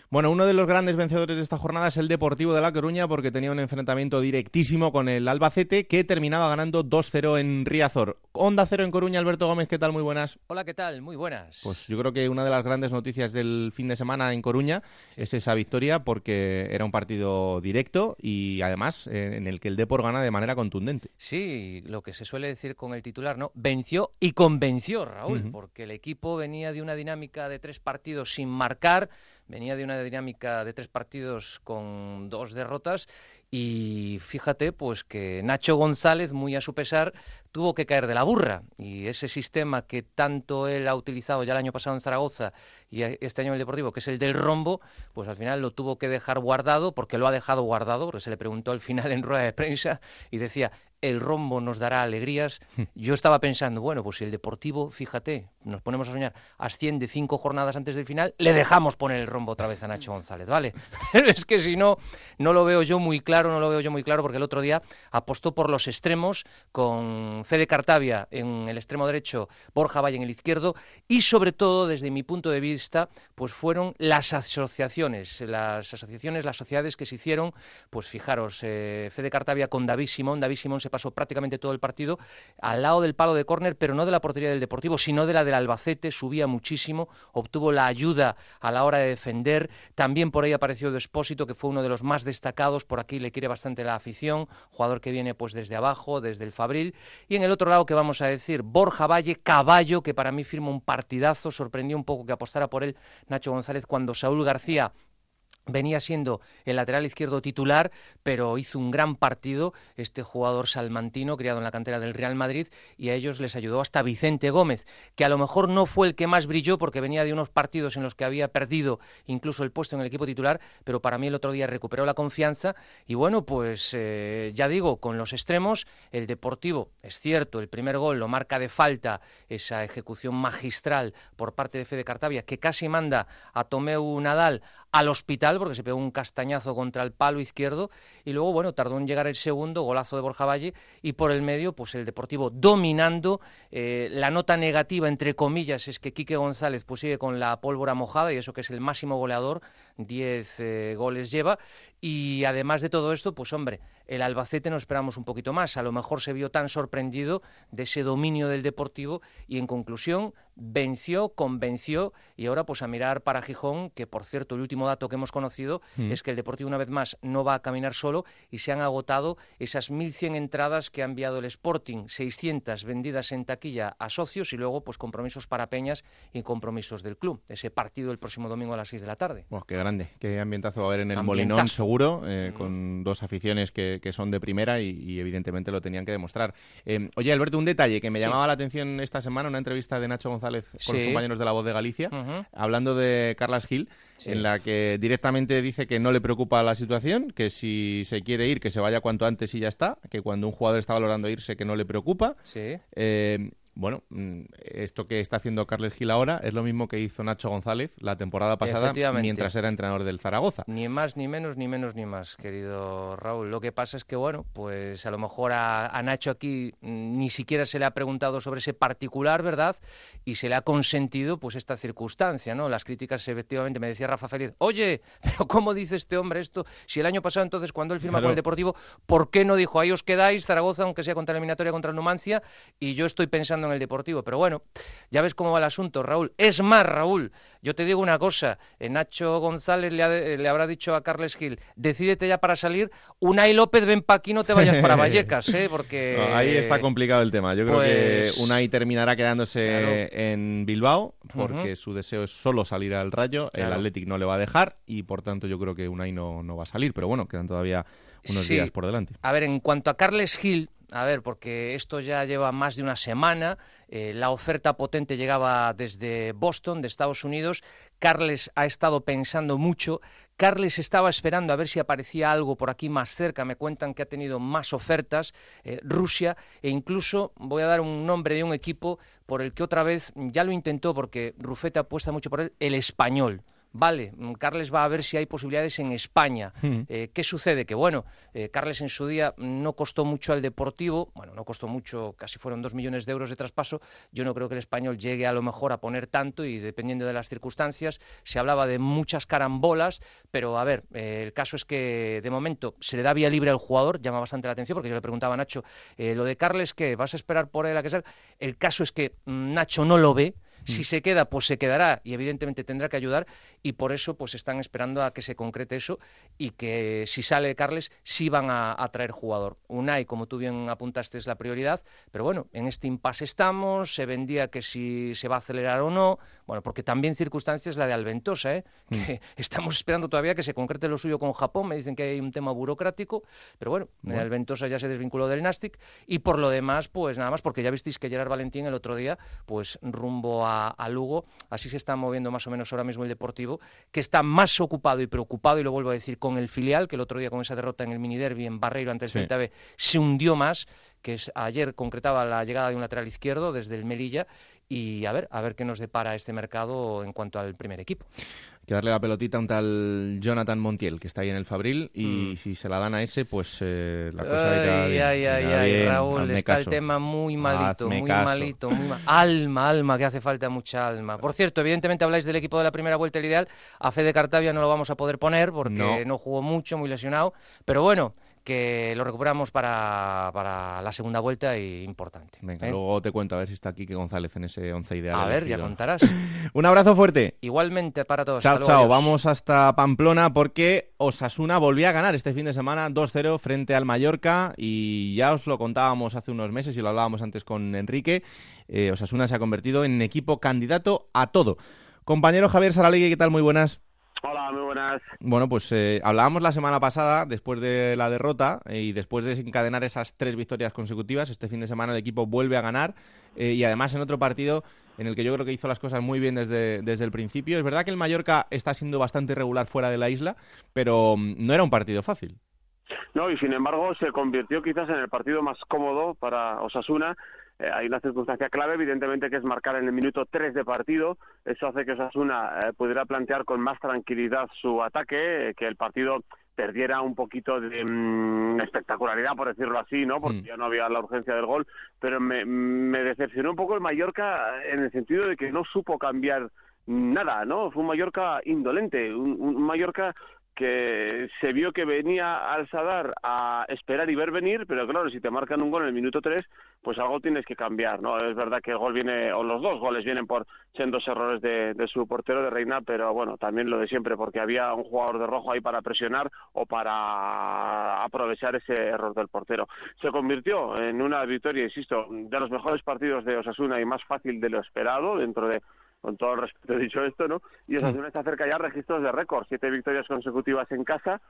Bueno, uno de los grandes vencedores de esta jornada es el Deportivo de La Coruña, porque tenía un enfrentamiento directísimo con el Albacete, que terminaba ganando 2-0 en Riazor. Onda cero en Coruña, Alberto Gómez, ¿qué tal? Muy buenas. Hola, ¿qué tal? Muy buenas. Pues yo creo que una de las grandes noticias del fin de semana en Coruña es esa victoria, porque era un partido directo y además eh, en el que el Depor gana de manera contundente. Sí, lo que se suele decir con el titular, ¿no? Venció y convenció, Raúl, porque el equipo venía de una dinámica de tres partidos sin marcar, venía de una dinámica de tres partidos con dos derrotas y fíjate pues que Nacho González, muy a su pesar, tuvo que caer de la burra y ese sistema que tanto él ha utilizado ya el año pasado en Zaragoza y este año en el Deportivo, que es el del rombo, pues al final lo tuvo que dejar guardado porque lo ha dejado guardado, porque se le preguntó al final en rueda de prensa y decía, el rombo nos dará alegrías. Hmm. Yo estaba pensando, bueno, pues si el Deportivo, fíjate, nos ponemos a soñar, asciende cinco jornadas antes del final, le dejamos poner el rombo otra vez a Nacho González, ¿vale? es que si no, no lo veo yo muy claro, no lo veo yo muy claro, porque el otro día apostó por los extremos con Fede Cartavia en el extremo derecho, Borja Valle en el izquierdo, y sobre todo, desde mi punto de vista, pues fueron las asociaciones, las asociaciones, las sociedades que se hicieron, pues fijaros, eh, Fede Cartavia con David Simón, David Simón se pasó prácticamente todo el partido al lado del palo de córner, pero no de la portería del Deportivo, sino de la del Albacete, subía muchísimo, obtuvo la ayuda a la hora de defender, también por ahí apareció Despósito, que fue uno de los más destacados, por aquí le quiere bastante la afición, jugador que viene pues desde abajo, desde el Fabril, y en el otro lado que vamos a decir, Borja Valle, caballo, que para mí firma un partidazo, sorprendió un poco que apostara por él Nacho González cuando Saúl García venía siendo el lateral izquierdo titular, pero hizo un gran partido este jugador salmantino criado en la cantera del Real Madrid y a ellos les ayudó hasta Vicente Gómez, que a lo mejor no fue el que más brilló porque venía de unos partidos en los que había perdido incluso el puesto en el equipo titular, pero para mí el otro día recuperó la confianza y bueno, pues eh, ya digo, con los extremos, el Deportivo, es cierto, el primer gol lo marca de falta esa ejecución magistral por parte de Fede Cartavia, que casi manda a Tomeu Nadal al hospital porque se pegó un castañazo contra el palo izquierdo y luego, bueno, tardó en llegar el segundo, golazo de Borja Valle y por el medio, pues el Deportivo dominando. Eh, la nota negativa, entre comillas, es que Quique González pues sigue con la pólvora mojada y eso que es el máximo goleador, 10 eh, goles lleva y además de todo esto, pues hombre, el Albacete nos esperamos un poquito más. A lo mejor se vio tan sorprendido de ese dominio del Deportivo y en conclusión venció, convenció y ahora pues a mirar para Gijón, que por cierto el último dato que hemos conocido mm. es que el Deportivo una vez más no va a caminar solo y se han agotado esas 1.100 entradas que ha enviado el Sporting, 600 vendidas en taquilla a socios y luego pues compromisos para Peñas y compromisos del club. Ese partido el próximo domingo a las 6 de la tarde. qué grande, qué ambientazo va a haber en el Molinón seguro, eh, mm. con dos aficiones que, son de primera y, evidentemente lo tenían que demostrar. Eh, oye Alberto, un detalle que me llamaba la atención esta semana, una entrevista de Nacho González con los compañeros de La Voz de Galicia, hablando de Carlas Gil, en la que directamente dice que no le preocupa la situación, que si se quiere ir, que se vaya cuanto antes y ya está, que cuando un jugador está valorando irse, que no le preocupa. Eh, bueno, mm, esto que está haciendo Carles Gil ahora es lo mismo que hizo Nacho González la temporada pasada mientras era entrenador del Zaragoza. Ni más, ni menos, ni menos, ni más, querido Raúl. Lo que pasa es que, bueno, pues a lo mejor a, Nacho aquí mm, ni siquiera se le ha preguntado sobre ese particular, ¿verdad? Y se le ha consentido, pues, esta circunstancia, ¿no? Las críticas, efectivamente, me decía Rafa Feliz, oye, pero ¿cómo dice este hombre esto? Si el año pasado, entonces, cuando él firma con el Deportivo, ¿por qué no dijo, ahí os quedáis, Zaragoza, aunque sea contra la eliminatoria contra el Numancia? Y yo estoy pensando en el Deportivo. Pero bueno, ya ves cómo va el asunto, Raúl. Es más, Raúl, yo te digo una cosa. Eh, Nacho González le, habrá dicho a Carles Gil, decídete ya para salir. Unai López, ven pa' aquí, no te vayas para Vallecas, ¿eh? Porque... ahí está complicado el tema. Yo creo que pues Unai terminará quedándose en Bilbao porque su deseo es solo salir al Rayo. El Athletic no le va a dejar y por tanto yo creo que Unai no, no va a salir. Pero bueno, quedan todavía unos días por delante. A ver, en cuanto a Carles Gil, a ver, porque esto ya lleva más de una semana, eh, la oferta potente llegaba desde Boston, de Estados Unidos, Carles ha estado pensando mucho, Carles estaba esperando a ver si aparecía algo por aquí más cerca, me cuentan que ha tenido más ofertas, eh, Rusia, e incluso voy a dar un nombre de un equipo por el que otra vez ya lo intentó, porque Rufeta apuesta mucho por él, el español. Vale, mm, Carles va a ver si hay posibilidades en España. Hmm. Eh, ¿Qué sucede? Que bueno, eh, Carles en su día no costó mucho al Deportivo, bueno, no costó mucho, casi fueron dos millones de euros de traspaso. Yo no creo que el español llegue a lo mejor a poner tanto y dependiendo de las circunstancias, se hablaba de muchas carambolas, pero a ver, eh, el caso es que de momento se le da vía libre al jugador, llama bastante la atención porque yo le preguntaba a Nacho, lo de Carles, ¿qué? ¿Vas a esperar por él a que salga? El caso es que mm, Nacho no lo ve. Si mm. se queda, pues se quedará y evidentemente tendrá que ayudar y por eso pues están esperando a que se concrete eso y que si sale Carles sí van a, traer jugador. Unai, como tú bien apuntaste, es la prioridad, pero bueno, en este impasse estamos, se vendía que si se va a acelerar o no, bueno, porque también circunstancias la de Alventosa, ¿eh? Mm. que estamos esperando todavía que se concrete lo suyo con Japón, me dicen que hay un tema burocrático, pero bueno, Alventosa ya se desvinculó del Nastic y por lo demás, pues nada más, porque ya visteis que Gerard Valentín el otro día, pues rumbo a a, Lugo. Así se está moviendo más o menos ahora mismo el Deportivo, que está más ocupado y preocupado, y lo vuelvo a decir, con el filial, que el otro día con esa derrota en el mini derby en Barreiro ante el Celta se hundió más que ayer concretaba la llegada de un lateral izquierdo desde el Melilla y a ver, a ver qué nos depara este mercado en cuanto al primer equipo. Hay que darle la pelotita a un tal Jonathan Montiel, que está ahí en el Fabril, y mm. si se la dan a ese, pues eh, la cosa ay, irá Ay, ay, ay, Raúl, está el tema muy malito, muy malito, muy Alma, alma, que hace falta mucha alma. Por cierto, evidentemente habláis del equipo de la primera vuelta, el ideal. A Fede Cartavia no lo vamos a poder poner porque no jugó mucho, muy lesionado, pero bueno que lo recuperamos para, para la segunda vuelta y importante. Venga, ¿eh? luego te cuento a ver si está aquí que González en ese once ideal. A ver, ya contarás. Un abrazo fuerte. Igualmente para todos. Chao, chao. Vamos hasta Pamplona porque Osasuna volvió a ganar este fin de semana 2-0 frente al Mallorca y ya os lo contábamos hace unos meses y lo hablábamos antes con Enrique. Eh, Osasuna se ha convertido en equipo candidato a todo. Compañero Javier Saralegui, ¿qué tal? Muy buenas. Hola, muy buenas. Bueno, pues eh, hablábamos la semana pasada, después de la derrota eh, y después de desencadenar esas tres victorias consecutivas, este fin de semana el equipo vuelve a ganar eh, y además en otro partido en el que yo creo que hizo las cosas muy bien desde, desde el principio. Es verdad que el Mallorca está siendo bastante irregular fuera de la isla, pero mm, no era un partido fácil. No, y sin embargo se convirtió quizás en el partido más cómodo para Osasuna eh, hay una circunstancia clave, evidentemente, que es marcar en el minuto 3 de partido. Eso hace que Osasuna eh, pudiera plantear con más tranquilidad su ataque, eh, que el partido perdiera un poquito de mm, espectacularidad, por decirlo así, ¿no? Porque mm. ya no había la urgencia del gol, pero me, me decepcionó un poco el Mallorca en el sentido de que no supo cambiar nada, ¿no? Fue un Mallorca indolente, un Mallorca que se vio que venía al Sadar a esperar y ver venir, pero claro, si te marcan un gol en el minuto 3, pues algo tienes que cambiar, ¿no? Es verdad que el gol viene, o los dos goles vienen por dos errores de, de, su portero de Reina, pero bueno, también lo de siempre, porque había un jugador de rojo ahí para presionar o para aprovechar ese error del portero. Se convirtió en una victoria, insisto, de los mejores partidos de Osasuna y más fácil de lo esperado dentro de con todo el respeto dicho esto, ¿no? Y Osasuna está cerca ya registros de récord, siete victorias consecutivas en casa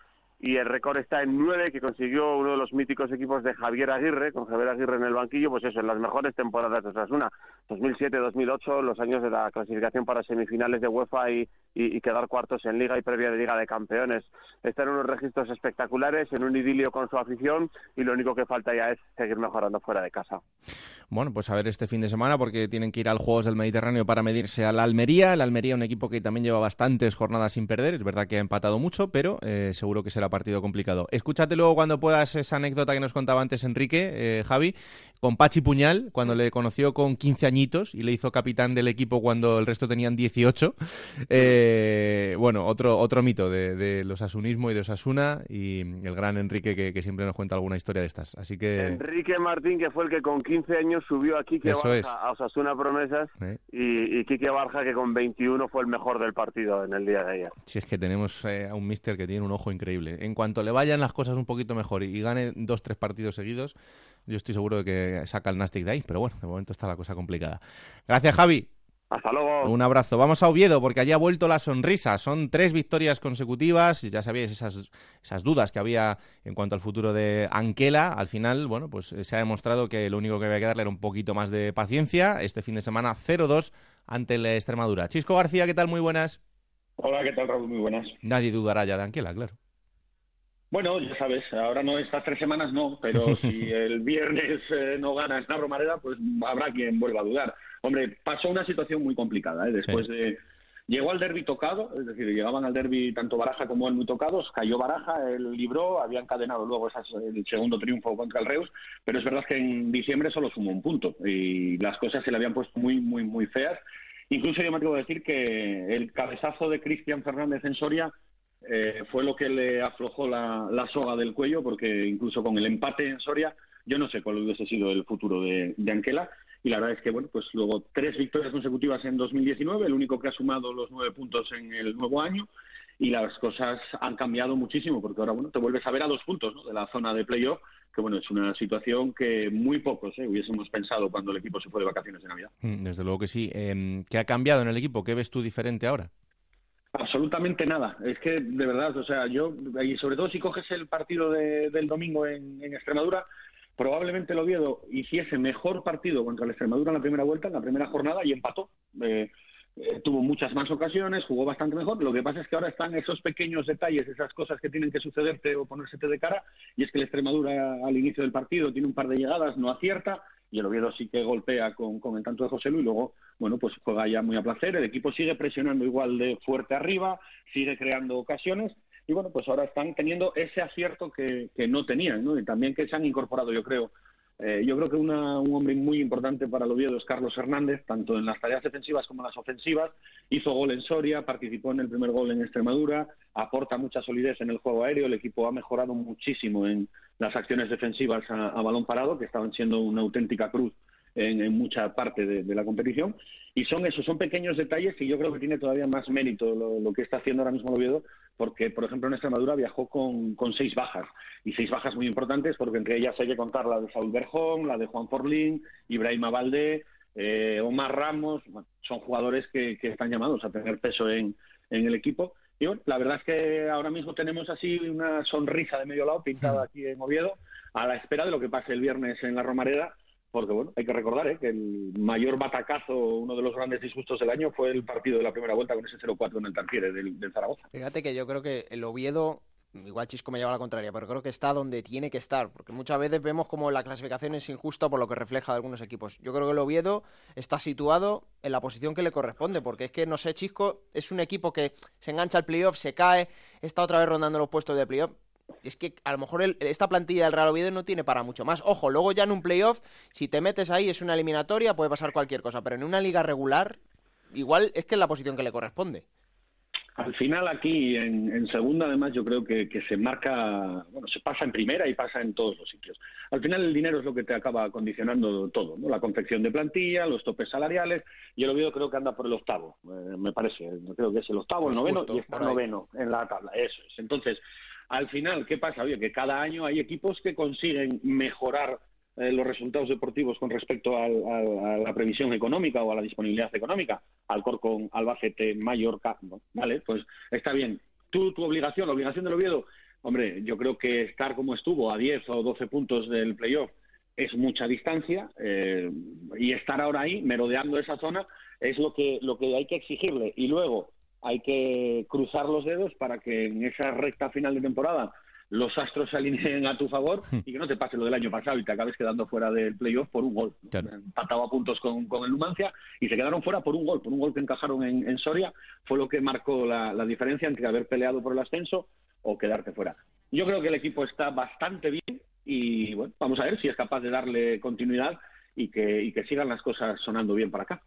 y el récord está en nueve que consiguió uno de los míticos equipos de Javier Aguirre, con Javier Aguirre en el banquillo, pues eso, en las mejores temporadas de Osasuna, 2007-2008, los años de la clasificación para semifinales de UEFA y, y, quedar cuartos en Liga y previa de Liga de Campeones. Están unos registros espectaculares, en un idilio con su afición y lo único que falta ya es seguir mejorando fuera de casa. Bueno, pues a ver este fin de semana porque tienen que ir al Juegos del Mediterráneo para medirse a la Almería. El Almería, un equipo que también lleva bastantes jornadas sin perder. Es verdad que ha empatado mucho, pero eh, seguro que será partido complicado. Escúchate luego cuando puedas esa anécdota que nos contaba antes Enrique, eh, Javi, con Pachi Puñal, cuando le conoció con 15 añitos y le hizo capitán del equipo cuando el resto tenían 18. Eh, bueno, otro, otro mito de, los asunismo y de Osasuna y el gran Enrique que, que siempre nos cuenta alguna historia de estas. Así que... Enrique Martín, que fue el que con 15 años subió a Quique Barja a Osasuna Promesas y, y Quique Barja que con 21 fue el mejor del partido en el día de ayer. Si es que tenemos eh, a un mister que tiene un ojo increíble. En cuanto le vayan las cosas un poquito mejor y, gane dos, tres partidos seguidos, yo estoy seguro de que saca el Nastic de ahí, pero bueno, de momento está la cosa complicada. Gracias, Javi. Hasta luego. Un abrazo. Vamos a Oviedo porque allí ha vuelto la sonrisa. Son tres victorias consecutivas. Ya sabíais esas, esas dudas que había en cuanto al futuro de Anquela. Al final, bueno, pues eh, se ha demostrado que lo único que había que darle era un poquito más de paciencia. Este fin de semana 0-2 ante la Extremadura. Chisco García, ¿qué tal? Muy buenas. Hola, ¿qué tal, Raúl? Muy buenas. Nadie dudará ya de Anquela, claro. Bueno, ya sabes, ahora no estas tres semanas no, pero si el viernes eh, no gana esta Romareda, pues habrá quien vuelva a dudar. Hombre, pasó una situación muy complicada, ¿eh? después de... Llegó al derby tocado, es decir, llegaban al derby tanto Baraja como él muy tocados, cayó Baraja, él libró, había encadenado luego el segundo triunfo contra el Reus, pero es verdad que en diciembre solo sumó un punto y las cosas se le habían puesto muy, muy, muy feas. Incluso yo me atrevo a decir que el cabezazo de Cristian Fernández en Soria eh, fue lo que le aflojó la, la, soga del cuello, porque incluso con el empate en Soria, yo no sé cuál hubiese sido el futuro de, de Anquela y la verdad es que, bueno, pues luego tres victorias consecutivas en 2019, el único que ha sumado los nueve puntos en el nuevo año, y las cosas han cambiado muchísimo, porque ahora, bueno, te vuelves a ver a dos puntos de la zona de playoff, que, bueno, es una situación que muy pocos ¿eh? hubiésemos pensado cuando el equipo se fue de vacaciones de Navidad. Mm, desde luego que sí. Eh, ¿Qué ha cambiado en el equipo? ¿Qué ves tú diferente ahora? Absolutamente nada. Es que, de verdad, o sea, yo, y sobre todo si coges el partido del domingo en Extremadura, probablemente el Oviedo hiciese mejor partido contra el Extremadura en la primera vuelta, en la primera jornada, y empató. Eh, eh, tuvo muchas más ocasiones, jugó bastante mejor. Lo que pasa es que ahora están esos pequeños detalles, esas cosas que tienen que sucederte o ponérsete de cara, y es que el Extremadura al inicio del partido tiene un par de llegadas, no acierta, y el Oviedo sí que golpea con, con el tanto de José Luis, y luego, bueno, pues juega ya muy a placer. El equipo sigue presionando igual de fuerte arriba, sigue creando ocasiones, y bueno, pues ahora están teniendo ese acierto que, que no tenían, ¿no? Y también que se han incorporado, yo creo. Eh, yo creo que un hombre muy importante para el Oviedo es Carlos Hernández, tanto en las tareas defensivas como en las ofensivas. Hizo gol en Soria, participó en el primer gol en Extremadura, aporta mucha solidez en el juego aéreo. El equipo ha mejorado muchísimo en las acciones defensivas a balón parado, que estaban siendo una auténtica cruz en, mucha parte de, la competición. Y son esos, son pequeños detalles y yo creo que tiene todavía más mérito lo, que está haciendo ahora mismo el Oviedo, porque, por ejemplo, en Extremadura viajó con, con, seis bajas, y seis bajas muy importantes, porque entre ellas hay que contar la de Saúl Berjón, la de Juan Forlín, Ibrahima Valdé, eh, Omar Ramos, son jugadores que, están llamados a tener peso en, en el equipo. Y bueno, la verdad es que ahora mismo tenemos así una sonrisa de medio lado pintada aquí en Oviedo, a la espera de lo que pase el viernes en la Romareda, porque bueno, hay que recordar ¿eh? que el mayor batacazo, uno de los grandes disgustos del año fue el partido de la primera vuelta con ese 0-4 en el Tartiere del, Zaragoza. Fíjate que yo creo que el Oviedo, igual Chisco me lleva a la contraria, pero creo que está donde tiene que estar, porque muchas veces vemos como la clasificación es injusta por lo que refleja de algunos equipos. Yo creo que el Oviedo está situado en la posición que le corresponde, porque es que, no sé, Chisco es un equipo que se engancha al playoff, se cae, está otra vez rondando los puestos de playoff es que a lo mejor esta plantilla del Real Oviedo no tiene para mucho más. Ojo, luego ya en un playoff, si te metes ahí es una eliminatoria, puede pasar cualquier cosa, pero en una liga regular, igual es que es la posición que le corresponde. Al final aquí en, segunda además yo creo que, se marca, bueno, se pasa en primera y pasa en todos los sitios. Al final el dinero es lo que te acaba condicionando todo, ¿no? La confección de plantilla, los topes salariales y el Oviedo creo que anda por el octavo, eh, me parece, creo que es el octavo, el pues noveno y está noveno en la tabla, eso es. Entonces, al final, ¿qué pasa? Oye, que cada año hay equipos que consiguen mejorar eh, los resultados deportivos con respecto a la previsión económica o a la disponibilidad económica. Alcorcón, Albacete, Mallorca, vale, pues está bien. Tú, tu obligación, la obligación del Oviedo, hombre, yo creo que estar como estuvo a 10 o 12 puntos del playoff es mucha distancia eh, y estar ahora ahí merodeando esa zona es lo que lo que hay que exigirle y luego hay que cruzar los dedos para que en esa recta final de temporada los astros se alineen a tu favor hmm. y que no te pase lo del año pasado y te acabes quedando fuera del playoff por un gol. Empatado a puntos con, el Numancia y se quedaron fuera por un gol, por un gol que encajaron en, Soria, fue lo que marcó la, diferencia entre haber peleado por el ascenso o quedarte fuera. Yo creo que el equipo está bastante bien y bueno, vamos a ver si es capaz de darle continuidad y que, y que sigan las cosas sonando bien para acá.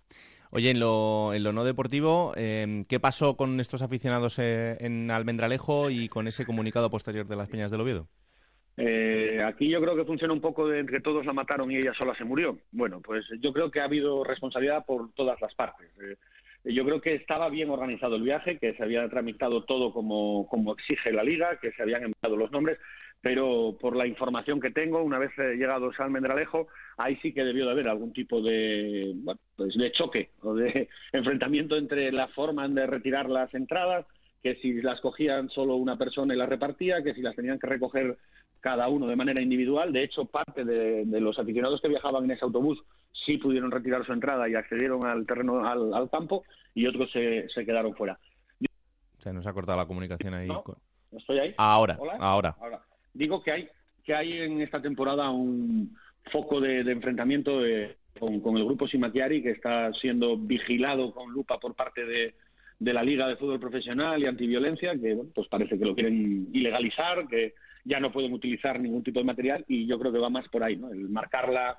Oye, en lo, en lo no deportivo, em, ¿qué pasó con estos aficionados eh, en Almendralejo y con ese comunicado posterior de las Peñas del Oviedo? Eh, aquí yo creo que funciona un poco de entre todos la mataron y ella sola se murió. Bueno, pues yo creo que ha habido responsabilidad por todas las partes. Eh, yo creo que estaba bien organizado el viaje, que se había tramitado todo como, como exige la liga, que se habían enviado los nombres, pero por la información que tengo, una vez eh, llegado a Almendralejo, ahí sí que debió de haber algún tipo de, bueno, pues de choque o de enfrentamiento entre la forma de retirar las entradas, que si las cogían solo una persona y las repartía, que si las tenían que recoger cada uno de manera individual. De hecho, parte de, los aficionados que viajaban en ese autobús sí pudieron retirar su entrada y accedieron al terreno, al, campo, y otros se, se, quedaron fuera. Se nos ha cortado la comunicación ahí. ¿Estoy ahí? Ahora, ahora. Digo que hay, que hay en esta temporada un foco de, enfrentamiento eh, con, el grupo Simachiari que está siendo vigilado con lupa por parte de, de la Liga de Fútbol Profesional y Antiviolencia, que pues parece que lo quieren ilegalizar, que ya no pueden utilizar ningún tipo de material y yo creo que va más por ahí, ¿no? El marcar la,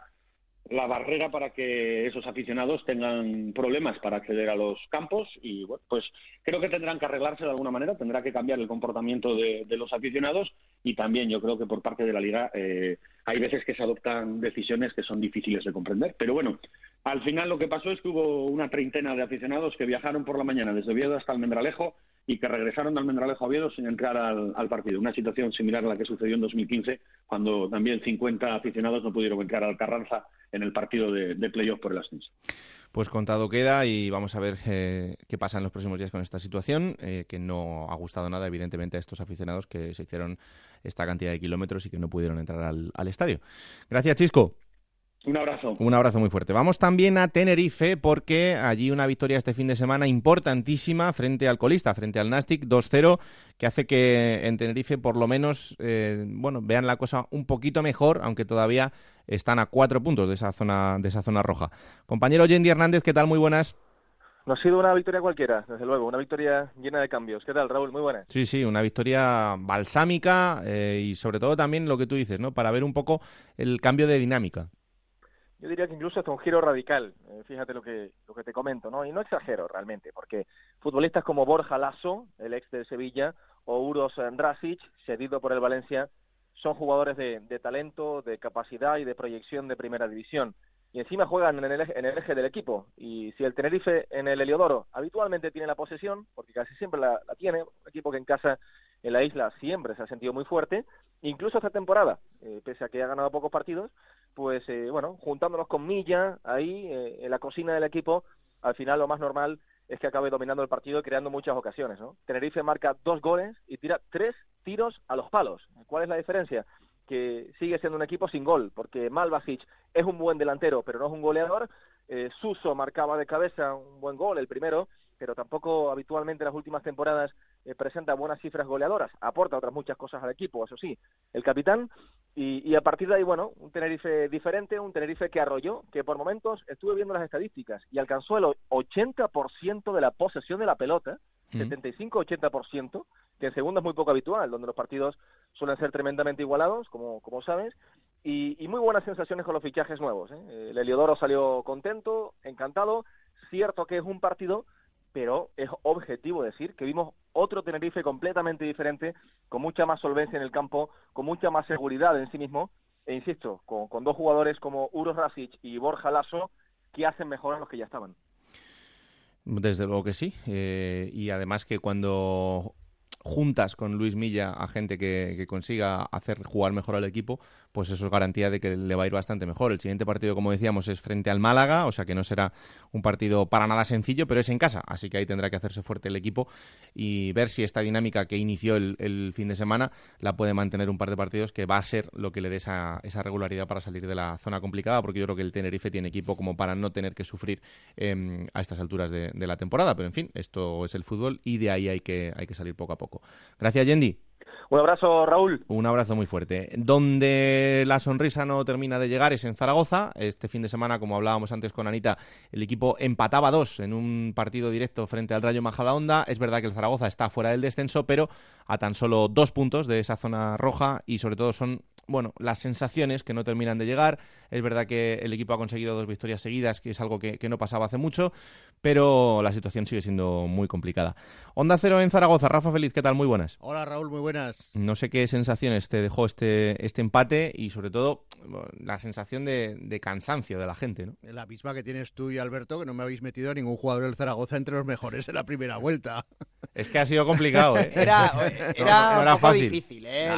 la barrera para que esos aficionados tengan problemas para acceder a los campos y bueno, pues creo que tendrán que arreglarse de alguna manera, tendrá que cambiar el comportamiento de, los aficionados y también yo creo que por parte de la liga eh, hay veces que se adoptan decisiones que son difíciles de comprender. Pero bueno, al final lo que pasó es que hubo una treintena de aficionados que viajaron por la mañana desde Oviedo hasta Almendralejo y que regresaron de Almendralejo a Oviedo sin entrar al, partido. Una situación similar a la que sucedió en 2015, cuando también 50 aficionados no pudieron entrar al Carranza en el partido de, de playoff por el ascenso. Pues contado queda y vamos a ver eh, qué pasa en los próximos días con esta situación, eh, que no ha gustado nada, evidentemente, a estos aficionados que se hicieron esta cantidad de kilómetros y que no pudieron entrar al estadio. Gracias, Chisco. Un abrazo. Un abrazo muy fuerte. Vamos también a Tenerife porque allí una victoria este fin de semana importantísima frente al colista, frente al Nastic 2-0, que hace que en Tenerife por lo menos eh, bueno, vean la cosa un poquito mejor, aunque todavía están a cuatro puntos de esa zona, de esa zona roja. Compañero Yendi Hernández, ¿qué tal? Muy buenas. No ha sido una victoria cualquiera, desde luego, una victoria llena de cambios. ¿Qué tal, Raúl? Muy buena. Sí, sí, una victoria balsámica eh, y sobre todo también lo que tú dices, ¿no? Para ver un poco el cambio de dinámica yo diría que incluso hasta un giro radical, eh, fíjate lo que, lo que te comento, ¿no? Y no exagero realmente, porque futbolistas como Borja Lasso, el ex de Sevilla, o Uros Drasic, cedido por el Valencia, son jugadores de, talento, de capacidad y de proyección de primera división. Y encima juegan en el, en el eje del equipo. Y si el Tenerife en el Heliodoro habitualmente tiene la posesión, porque casi siempre la, tiene, un equipo que en casa en la isla siempre se ha sentido muy fuerte, incluso esta temporada, eh, pese a que ha ganado pocos partidos, pues eh, bueno, juntándonos con Milla ahí eh, en la cocina del equipo, al final lo más normal es que acabe dominando el partido y creando muchas ocasiones, ¿no? Tenerife marca dos goles y tira tres tiros a los palos. ¿Cuál es la diferencia? Que sigue siendo un equipo sin gol, porque Malvasic es un buen delantero, pero no es un goleador. Eh, Suso marcaba de cabeza un buen gol, el primero, pero tampoco habitualmente en las últimas temporadas eh, presenta buenas cifras goleadoras, aporta otras muchas cosas al equipo, eso sí, el capitán, y, a partir de ahí, bueno, un Tenerife diferente, un Tenerife que arrolló, que por momentos estuve viendo las estadísticas y alcanzó el 80% de la posesión de la pelota, 75-80%, que en segundo es muy poco habitual, donde los partidos suelen ser tremendamente igualados, como, como sabes, y, muy buenas sensaciones con los fichajes nuevos. ¿eh? El Heliodoro salió contento, encantado, cierto que es un partido pero es objetivo decir que vimos otro Tenerife completamente diferente, con mucha más solvencia en el campo, con mucha más seguridad en sí mismo, e insisto, con, dos jugadores como Uros Rasic y Borja Lasso, que hacen mejor a los que ya estaban. Desde luego que sí, eh, y además que cuando juntas con Luis Milla a gente que, consiga hacer jugar mejor al equipo, pues eso es garantía de que le va a ir bastante mejor. El siguiente partido, como decíamos, es frente al Málaga, o sea que no será un partido para nada sencillo, pero es en casa, así que ahí tendrá que hacerse fuerte el equipo y ver si esta dinámica que inició el, fin de semana la puede mantener un par de partidos, que va a ser lo que le dé esa, esa regularidad para salir de la zona complicada, porque yo creo que el Tenerife tiene equipo como para no tener que sufrir em, a estas alturas de, la temporada, pero en fin, esto es el fútbol y de ahí hay que salir poco a poco. Gracias, Yendi. Un abrazo, Raúl. Un abrazo muy fuerte. Donde la sonrisa no termina de llegar es en Zaragoza. Este fin de semana, como hablábamos antes con Anita, el equipo empataba dos en un partido directo frente al Rayo Majadahonda. Es verdad que el Zaragoza está fuera del descenso, pero a tan solo dos puntos de esa zona roja y sobre todo son bueno, las sensaciones que no terminan de llegar. Es verdad que el equipo ha conseguido dos victorias seguidas, que es algo que, no pasaba hace mucho, pero la situación sigue siendo muy complicada. Onda Cero en Zaragoza, Rafa Feliz, ¿qué tal? Muy buenas. Hola Raúl, muy buenas. No sé qué sensaciones te dejó este, este empate y sobre todo la sensación de, cansancio de la gente, ¿no? La misma que tienes tú y Alberto, que no me habéis metido a ningún jugador del Zaragoza entre los mejores en la primera vuelta. Es que ha sido complicado, ¿eh? Era, era, fácil. difícil, ¿eh?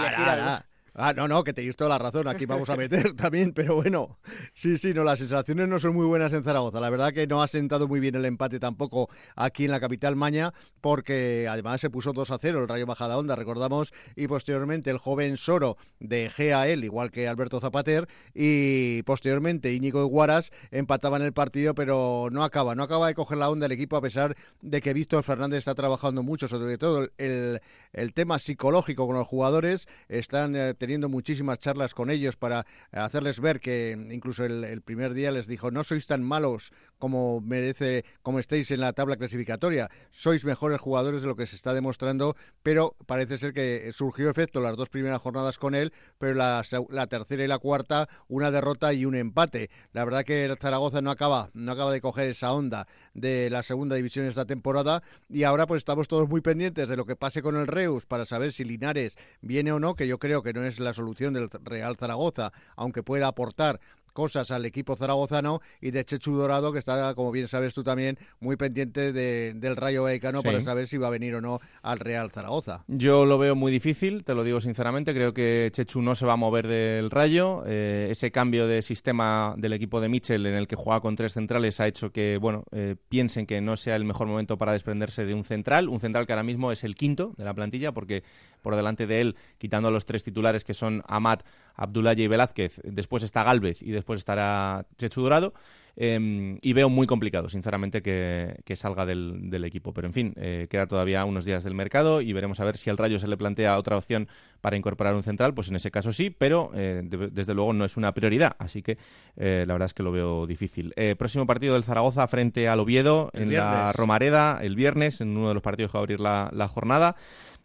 Ah, no, no, que te toda la razón, aquí vamos a meter también, pero bueno, sí, sí, no, las sensaciones no son muy buenas en Zaragoza. La verdad que no ha sentado muy bien el empate tampoco aquí en la capital Maña, porque además se puso 2 a 0 el Rayo Bajada Onda, recordamos, y posteriormente el joven Soro de GAL, igual que Alberto Zapater, y posteriormente Íñigo Iguaras empataban el partido, pero no acaba, no acaba de coger la onda el equipo a pesar de que Víctor Fernández está trabajando mucho, sobre todo el, el tema psicológico con los jugadores, están eh, teniendo muchísimas charlas con ellos para hacerles ver que incluso el, primer día les dijo no sois tan malos como merece, como estéis en la tabla clasificatoria, sois mejores jugadores de lo que se está demostrando, pero parece ser que surgió efecto las dos primeras jornadas con él, pero la, la tercera y la cuarta una derrota y un empate. La verdad que Zaragoza no acaba, no acaba de coger esa onda de la segunda división esta temporada y ahora pues estamos todos muy pendientes de lo que pase con el Reus para saber si Linares viene o no, que yo creo que no es la solución del Real Zaragoza, aunque pueda aportar cosas al equipo zaragozano y de Chechu Dorado, que está, como bien sabes tú también, muy pendiente del Rayo Vallecano para saber si va a venir o no al Real Zaragoza. Yo lo veo muy difícil, te lo digo sinceramente. Creo que Chechu no se va a mover del Rayo. Eh, ese cambio de sistema del equipo de Mitchell en el que juega con tres centrales ha hecho que, bueno, eh, piensen que no sea el mejor momento para desprenderse de un central. Un central que ahora mismo es el quinto de la plantilla porque por delante de él, quitando a los tres titulares que son Amat, Abdullah y Velázquez, después está Galvez y después estará Chechu Dorado. Em, y veo muy complicado, sinceramente, que, salga del, equipo. Pero en fin, eh, queda todavía unos días del mercado y veremos a ver si al Rayo se le plantea otra opción para incorporar un central. Pues en ese caso sí, pero eh, desde luego no es una prioridad. Así que eh, la verdad es que lo veo difícil. próximo partido del Zaragoza frente al Oviedo en la Romareda el viernes, en uno de los partidos que va a abrir la, jornada.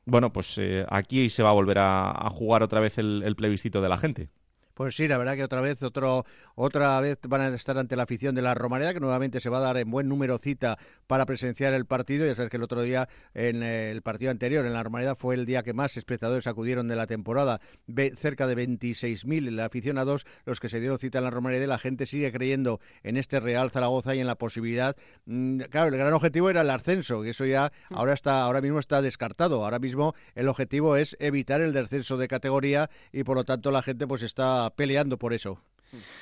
Bueno, pues aquí se va a volver a, jugar otra vez el plebiscito de la gente. Pues sí, la verdad que otra vez, otro, otra vez van a estar ante la afición de la Romareda, que nuevamente se va a dar en buen número cita para presenciar el partido. Ya sabes que el otro día, en el partido anterior, en la Romareda, fue el día que más espectadores acudieron de la temporada. cerca de 26.000 aficionados los que se dieron cita en la Romareda. Y la gente sigue creyendo en este Real Zaragoza y en la posibilidad. Mm, claro, el gran objetivo era el ascenso, y eso ya mm. ahora, está, ahora mismo está descartado. Ahora mismo el objetivo es evitar el descenso de categoría y por lo tanto la gente pues está peleando por eso.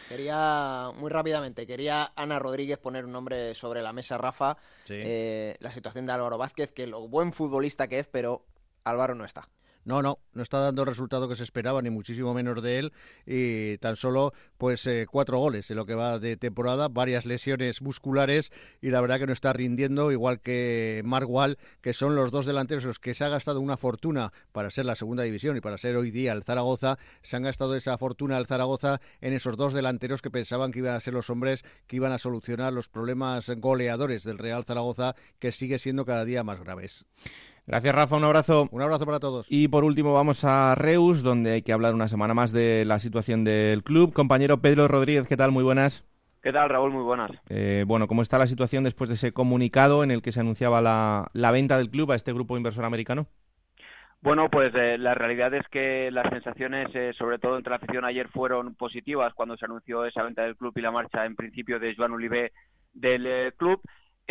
Quería, muy rápidamente, quería Ana Rodríguez poner un nombre sobre la mesa, Rafa. Eh, la situación de Álvaro Vázquez, que lo buen futbolista que es, pero Álvaro no está. No, no, no está dando el resultado que se esperaba, ni muchísimo menos de él, y tan solo pues eh, cuatro goles en lo que va de temporada, varias lesiones musculares, y la verdad que no está rindiendo, igual que Margual, que son los dos delanteros los que se ha gastado una fortuna para ser la segunda división y para ser hoy día el Zaragoza, se han gastado esa fortuna al Zaragoza en esos dos delanteros que pensaban que iban a ser los hombres que iban a solucionar los problemas goleadores del Real Zaragoza, que sigue siendo cada día más graves. Gracias, Rafa. Un abrazo. Un abrazo para todos. Y por último, vamos a Reus, donde hay que hablar una semana más de la situación del club. Compañero Pedro Rodríguez, ¿qué tal? Muy buenas. ¿Qué tal, Raúl? Muy buenas. Eh, bueno, ¿cómo está la situación después de ese comunicado en el que se anunciaba la, venta del club a este grupo inversor americano? Bueno, pues eh, la realidad es que las sensaciones, eh, sobre todo entre la afición ayer, fueron positivas cuando se anunció esa venta del club y la marcha, en principio, de Joan Olivé del club.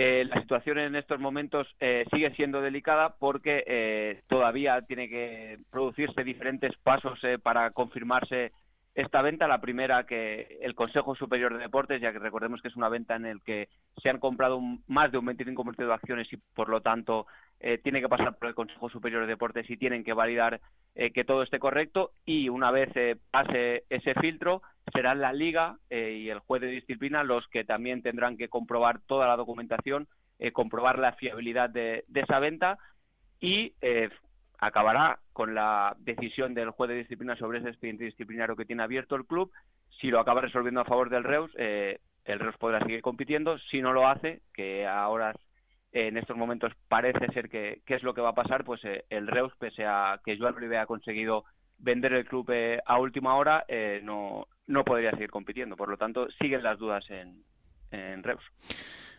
Eh, la situación en estos momentos eh, sigue siendo delicada porque eh, todavía tiene que producirse diferentes pasos para confirmarse esta venta. La primera, que el Consejo Superior de Deportes, ya que recordemos que es una venta en la que se han comprado más de un 25% de acciones y, por lo tanto, tiene que pasar por el Consejo Superior de Deportes y tienen que validar que todo esté correcto. Y una vez pase ese filtro, será la liga eh, y el juez de disciplina los que también tendrán que comprobar toda la documentación, eh, comprobar la fiabilidad de, esa venta y eh, acabará con la decisión del juez de disciplina sobre ese expediente disciplinario que tiene abierto el club. Si lo acaba resolviendo a favor del Reus, el Reus podrá seguir compitiendo. Si no lo hace, que ahora en estos momentos parece ser que, es lo que va a pasar, pues el Reus, pese a que Joan Olive ha conseguido vender el club a última hora, no, no podría seguir compitiendo. Por lo tanto, siguen las dudas en, en Reus.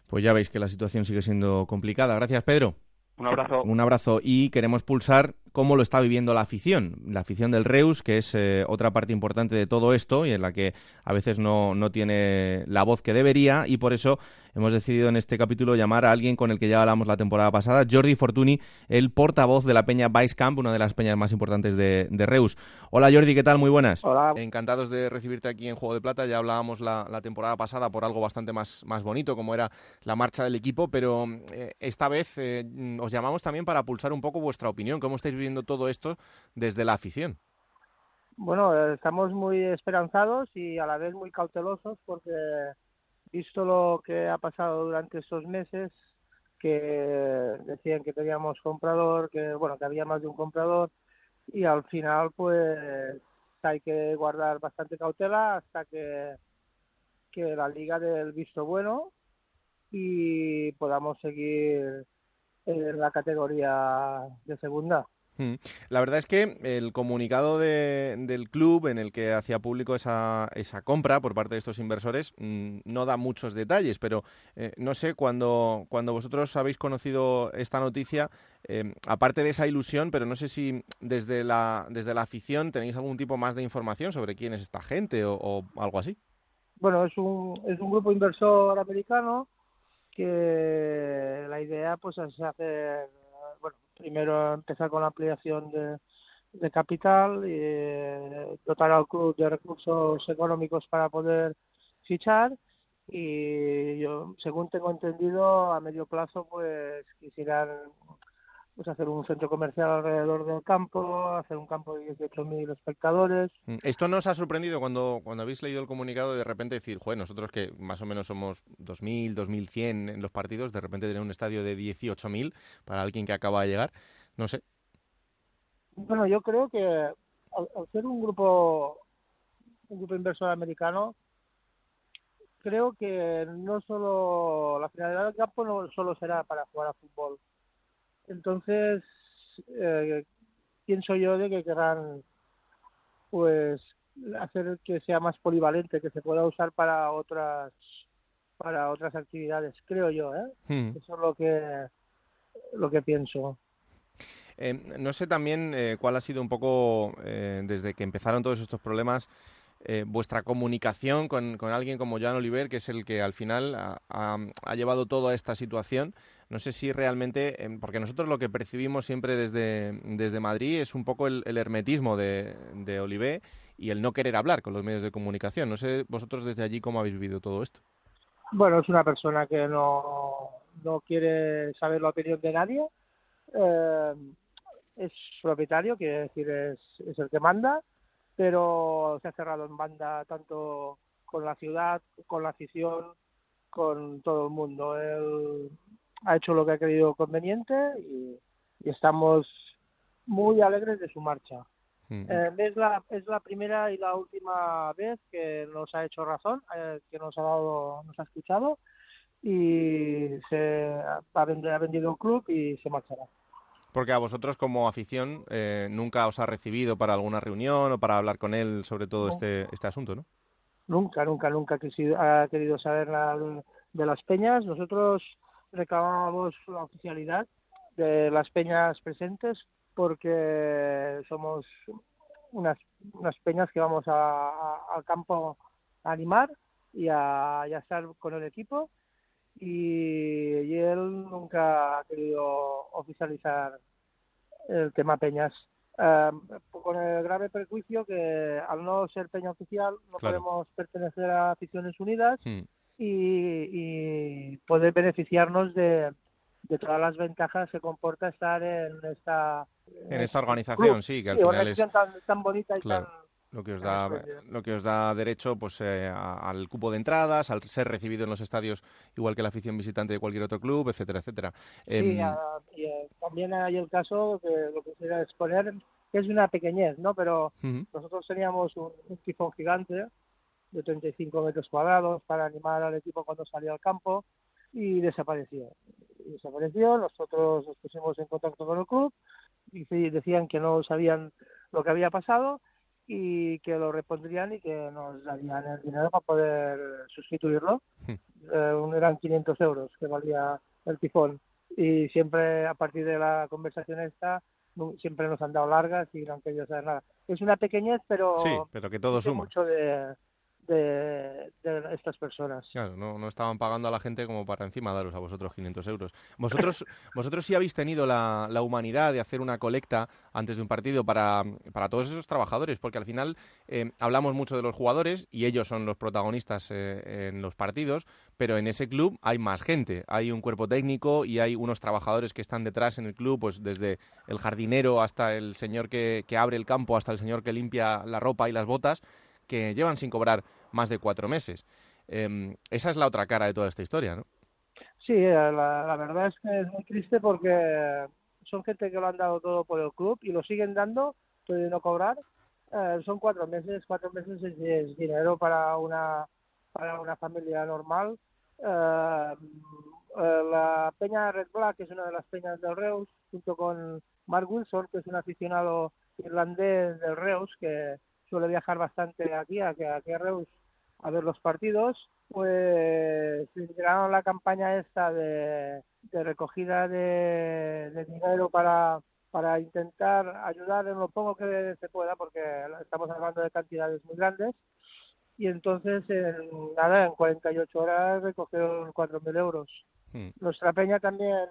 Pues ya veis que la situación sigue siendo complicada. Gracias, Pedro. Un abrazo. Un abrazo. Y queremos pulsar cómo lo está viviendo la afición, la afición del Reus, que es eh, otra parte importante de todo esto y en la que a veces no, no tiene la voz que debería y por eso hemos decidido en este capítulo llamar a alguien con el que ya hablamos la temporada pasada, Jordi Fortuny, el portavoz de la peña Vice Camp, una de las peñas más importantes de, Reus. Hola Jordi, ¿qué tal? Muy buenas. Hola. Encantados de recibirte aquí en Juego de Plata. Ya hablábamos la, temporada pasada por algo bastante más, más bonito, como era la marcha del equipo, pero eh, esta vez eh, os llamamos también para pulsar un poco vuestra opinión. ¿Cómo estáis viviendo todo esto desde la afición? Bueno, estamos muy esperanzados y a la vez muy cautelosos porque visto lo que ha pasado durante estos meses, que decían que teníamos comprador, que bueno, que había más de un comprador y al final pues hay que guardar bastante cautela hasta que, que la liga del visto bueno y podamos seguir en la categoría de segunda. La verdad es que el comunicado del club en el que hacía público esa, esa compra por parte de estos inversores mm, no da muchos detalles, pero eh, no sé, cuando, cuando vosotros habéis conocido esta noticia, eh, aparte de esa ilusión, pero no sé si desde la, desde la afición tenéis algún tipo más de información sobre quién es esta gente o, algo así. Bueno, es un, es un grupo inversor americano que la idea pues es hacer bueno, primero empezar con la ampliación de, capital y eh, dotar al club de recursos económicos para poder fichar. Y yo según tengo entendido a medio plazo pues quisieran pues hacer un centro comercial alrededor del campo, hacer un campo de 18.000 espectadores. Mm, ¿Esto nos ha sorprendido cuando, cuando habéis leído el comunicado de repente decir, joder, nosotros que más o menos somos 2.000, 2.100 en los partidos, de repente tener un estadio de 18.000 para alguien que acaba de llegar? No sé. Bueno, yo creo que al, ser un grupo, un grupo inversor americano, creo que no solo la finalidad del campo no solo será para jugar a fútbol entonces, eh, pienso yo de que querrán pues hacer que sea más polivalente, que se pueda usar para otras para otras actividades, creo yo, ¿eh? Hmm. Eso es lo que lo que pienso. Eh, no sé también eh, cuál ha sido un poco, desde que empezaron todos estos problemas, eh, vuestra comunicación con, alguien como Joan Oliver, que es el que al final ha, llevado toda esta situación. No sé si realmente, em, porque nosotros lo que percibimos siempre desde, desde Madrid es un poco el, hermetismo de, de Oliver y el no querer hablar con los medios de comunicación. No sé vosotros desde allí cómo habéis vivido todo esto. Bueno, es una persona que no, no quiere saber la opinión de nadie. Eh, es propietario, quiere decir, es, es el que manda pero se ha cerrado en banda tanto con la ciudad, con la afición, con todo el mundo. Él ha hecho lo que ha creído conveniente y, estamos muy alegres de su marcha. Eh, es, la, es la primera y la última vez que nos ha hecho razón, eh, que nos ha dado, nos ha escuchado y se ha vendido un club y se marchará. Porque a vosotros como afición eh, nunca os ha recibido para alguna reunión o para hablar con él sobre todo este, este asunto, ¿no? Nunca, nunca, nunca ha querido saber nada de, las peñas. Nosotros reclamábamos la oficialidad de las peñas presentes porque somos unas, unas peñas que vamos al campo a animar y a, y a estar con el equipo y, él nunca ha querido oficializar el tema Peñas. con el grave prejuicio que al no ser Peña oficial no podemos pertenecer a Aficiones Unidas hmm. y, poder beneficiarnos de, todas las ventajas que comporta estar en esta en esta organización, sí, que al final es tan, bonita y tan lo que os da lo que os da derecho pues eh, al cupo de entradas al ser recibido en los estadios igual que la afición visitante de cualquier otro club etcétera etcétera. Sí, em, y, eh, también hay el caso que lo que quisiera exponer que es una pequeñez no pero nosotros teníamos un, tifón gigante de 35 metros cuadrados para animar al equipo cuando salía al campo y desapareció. Desapareció nosotros nos pusimos en contacto con el club y decían que no sabían lo que había pasado y que lo repondrían y que nos darían el dinero para poder sustituirlo. Hmm. Eh, eran 500 euros que valía el tifón. Y siempre a partir de la conversación esta siempre nos han dado largas y no han querido saber nada. Es una pequeñez, pero, sí, pero que todo suma. mucho de, de, estas personas. Claro, no, no, estaban pagando a la gente como para encima daros a vosotros 500 euros. Vosotros, vosotros sí habéis tenido la, la, humanidad de hacer una colecta antes de un partido para, para todos esos trabajadores, porque al final eh, hablamos mucho de los jugadores y ellos son los protagonistas eh, en los partidos, pero en ese club hay más gente, hay un cuerpo técnico y hay unos trabajadores que están detrás en el club, pues desde el jardinero hasta el señor que, que abre el campo, hasta el señor que limpia la ropa y las botas que llevan sin cobrar más de cuatro meses. Em, esa es la otra cara de toda esta historia, ¿no? Sí, eh, la, verdad es que es muy triste porque son gente que lo han dado todo por el club y lo siguen dando, puede no cobrar. Eh, son cuatro meses, cuatro meses es, dinero para una para una familia normal. Eh, la Peña Red Black es una de las peñas del Reus, junto con Mark Wilson, que es un aficionado irlandés del Reus que suele viajar bastante aquí, aquí, aquí a Reus, a ver los partidos, pues integraron la campaña esta de, recogida de, dinero para, para intentar ayudar en lo poco que se pueda, porque estamos hablando de cantidades muy grandes. Y entonces, en, nada, en 48 horas recogieron 4.000 euros. Hmm. Nuestra peña también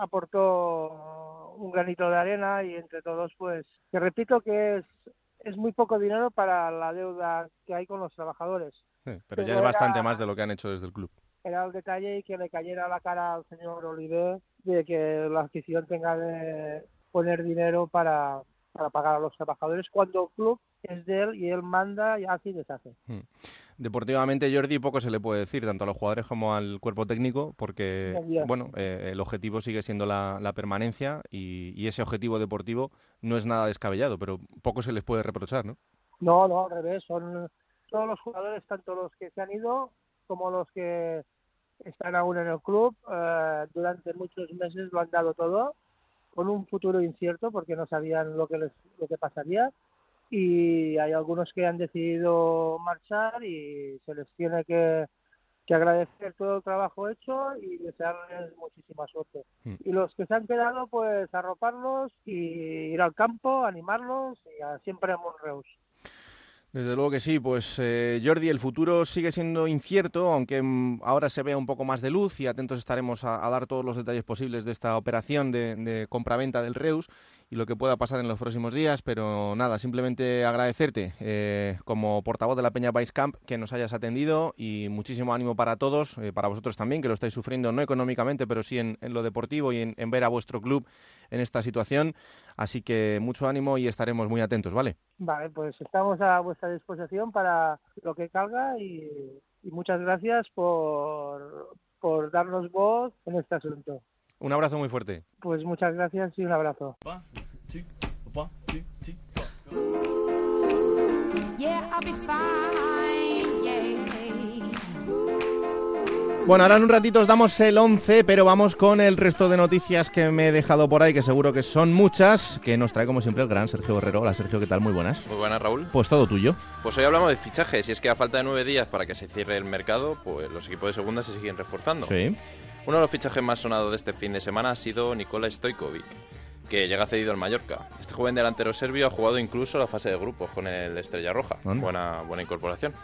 aportó un granito de arena y entre todos, pues, que repito que es es muy poco dinero para la deuda que hay con los trabajadores. pero, ya es bastante más de lo que han hecho desde el club. Era el detalle y que le cayera la cara al señor Oliver de que la afición tenga de poner dinero para, para pagar a los trabajadores cuando el club es de él y él manda y hace y deshace. Hmm. Deportivamente, Jordi, poco se le puede decir, tanto a los jugadores como al cuerpo técnico, porque bueno, eh, el objetivo sigue siendo la, permanencia y, ese objetivo deportivo no es nada descabellado, pero poco se les puede reprochar, ¿no? No, no, al revés, son todos los jugadores, tanto los que se han ido como los que están aún en el club, eh, durante muchos meses lo han dado todo, con un futuro incierto porque no sabían lo que, les, lo que pasaría y hay algunos que han decidido marchar y se les tiene que, agradecer todo el trabajo hecho y desearles muchísima suerte. Hmm. Y los que se han quedado, pues arroparlos y ir al campo, animarlos y a siempre en Monreus. Desde luego que sí, pues eh, Jordi, el futuro sigue siendo incierto, aunque mm, ahora se vea un poco más de luz y atentos estaremos a, dar todos los detalles posibles de esta operación de, de compraventa del Reus y lo que pueda pasar en los próximos días, pero nada, simplemente agradecerte eh, como portavoz de la Peña Vice Camp que nos hayas atendido y muchísimo ánimo para todos, eh, para vosotros también, que lo estáis sufriendo no económicamente, pero sí en, lo deportivo y en, ver a vuestro club en esta situación. Así que mucho ánimo y estaremos muy atentos, ¿vale? Vale, pues estamos a vuestra disposición para lo que calga y, muchas gracias por, por darnos voz en este asunto. Un abrazo muy fuerte. Pues muchas gracias y un abrazo. Bueno, ahora en un ratito os damos el 11, pero vamos con el resto de noticias que me he dejado por ahí, que seguro que son muchas, que nos trae como siempre el gran Sergio Herrero. Hola Sergio, ¿qué tal? Muy buenas. Muy buenas, Raúl. Pues todo tuyo. Pues hoy hablamos de fichajes, y es que a falta de nueve días para que se cierre el mercado, pues los equipos de segunda se siguen reforzando. Sí. Uno de los fichajes más sonados de este fin de semana ha sido Nikola Stojkovic, que llega cedido al Mallorca. Este joven delantero serbio ha jugado incluso la fase de grupos con el Estrella Roja. Buena, buena incorporación.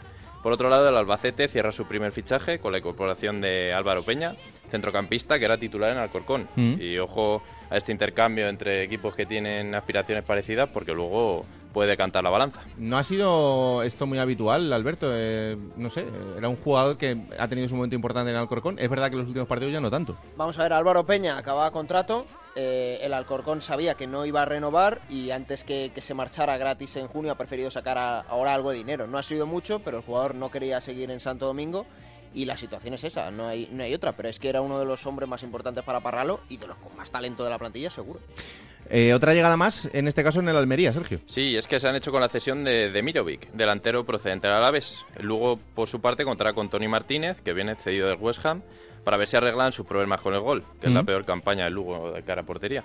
Por otro lado, el Albacete cierra su primer fichaje con la incorporación de Álvaro Peña, centrocampista que era titular en Alcorcón. Mm. Y ojo a este intercambio entre equipos que tienen aspiraciones parecidas, porque luego puede cantar la balanza. No ha sido esto muy habitual, Alberto. Eh, no sé, era un jugador que ha tenido su momento importante en Alcorcón. Es verdad que los últimos partidos ya no tanto. Vamos a ver, Álvaro Peña acababa contrato. Eh, el Alcorcón sabía que no iba a renovar y antes que, se marchara gratis en junio ha preferido sacar ahora algo de dinero. No ha sido mucho, pero el jugador no quería seguir en Santo Domingo y la situación es esa, no hay, no hay otra, pero es que era uno de los hombres más importantes para Parralo y de los con más talento de la plantilla, seguro. Eh, otra llegada más, en este caso en el Almería, Sergio. Sí, es que se han hecho con la cesión de, de Mirovic, delantero procedente del Alavés. Luego, por su parte, contará con Tony Martínez, que viene cedido del West Ham, para ver si arreglan sus problemas con el gol, que es la peor campaña del Lugo de cara a portería.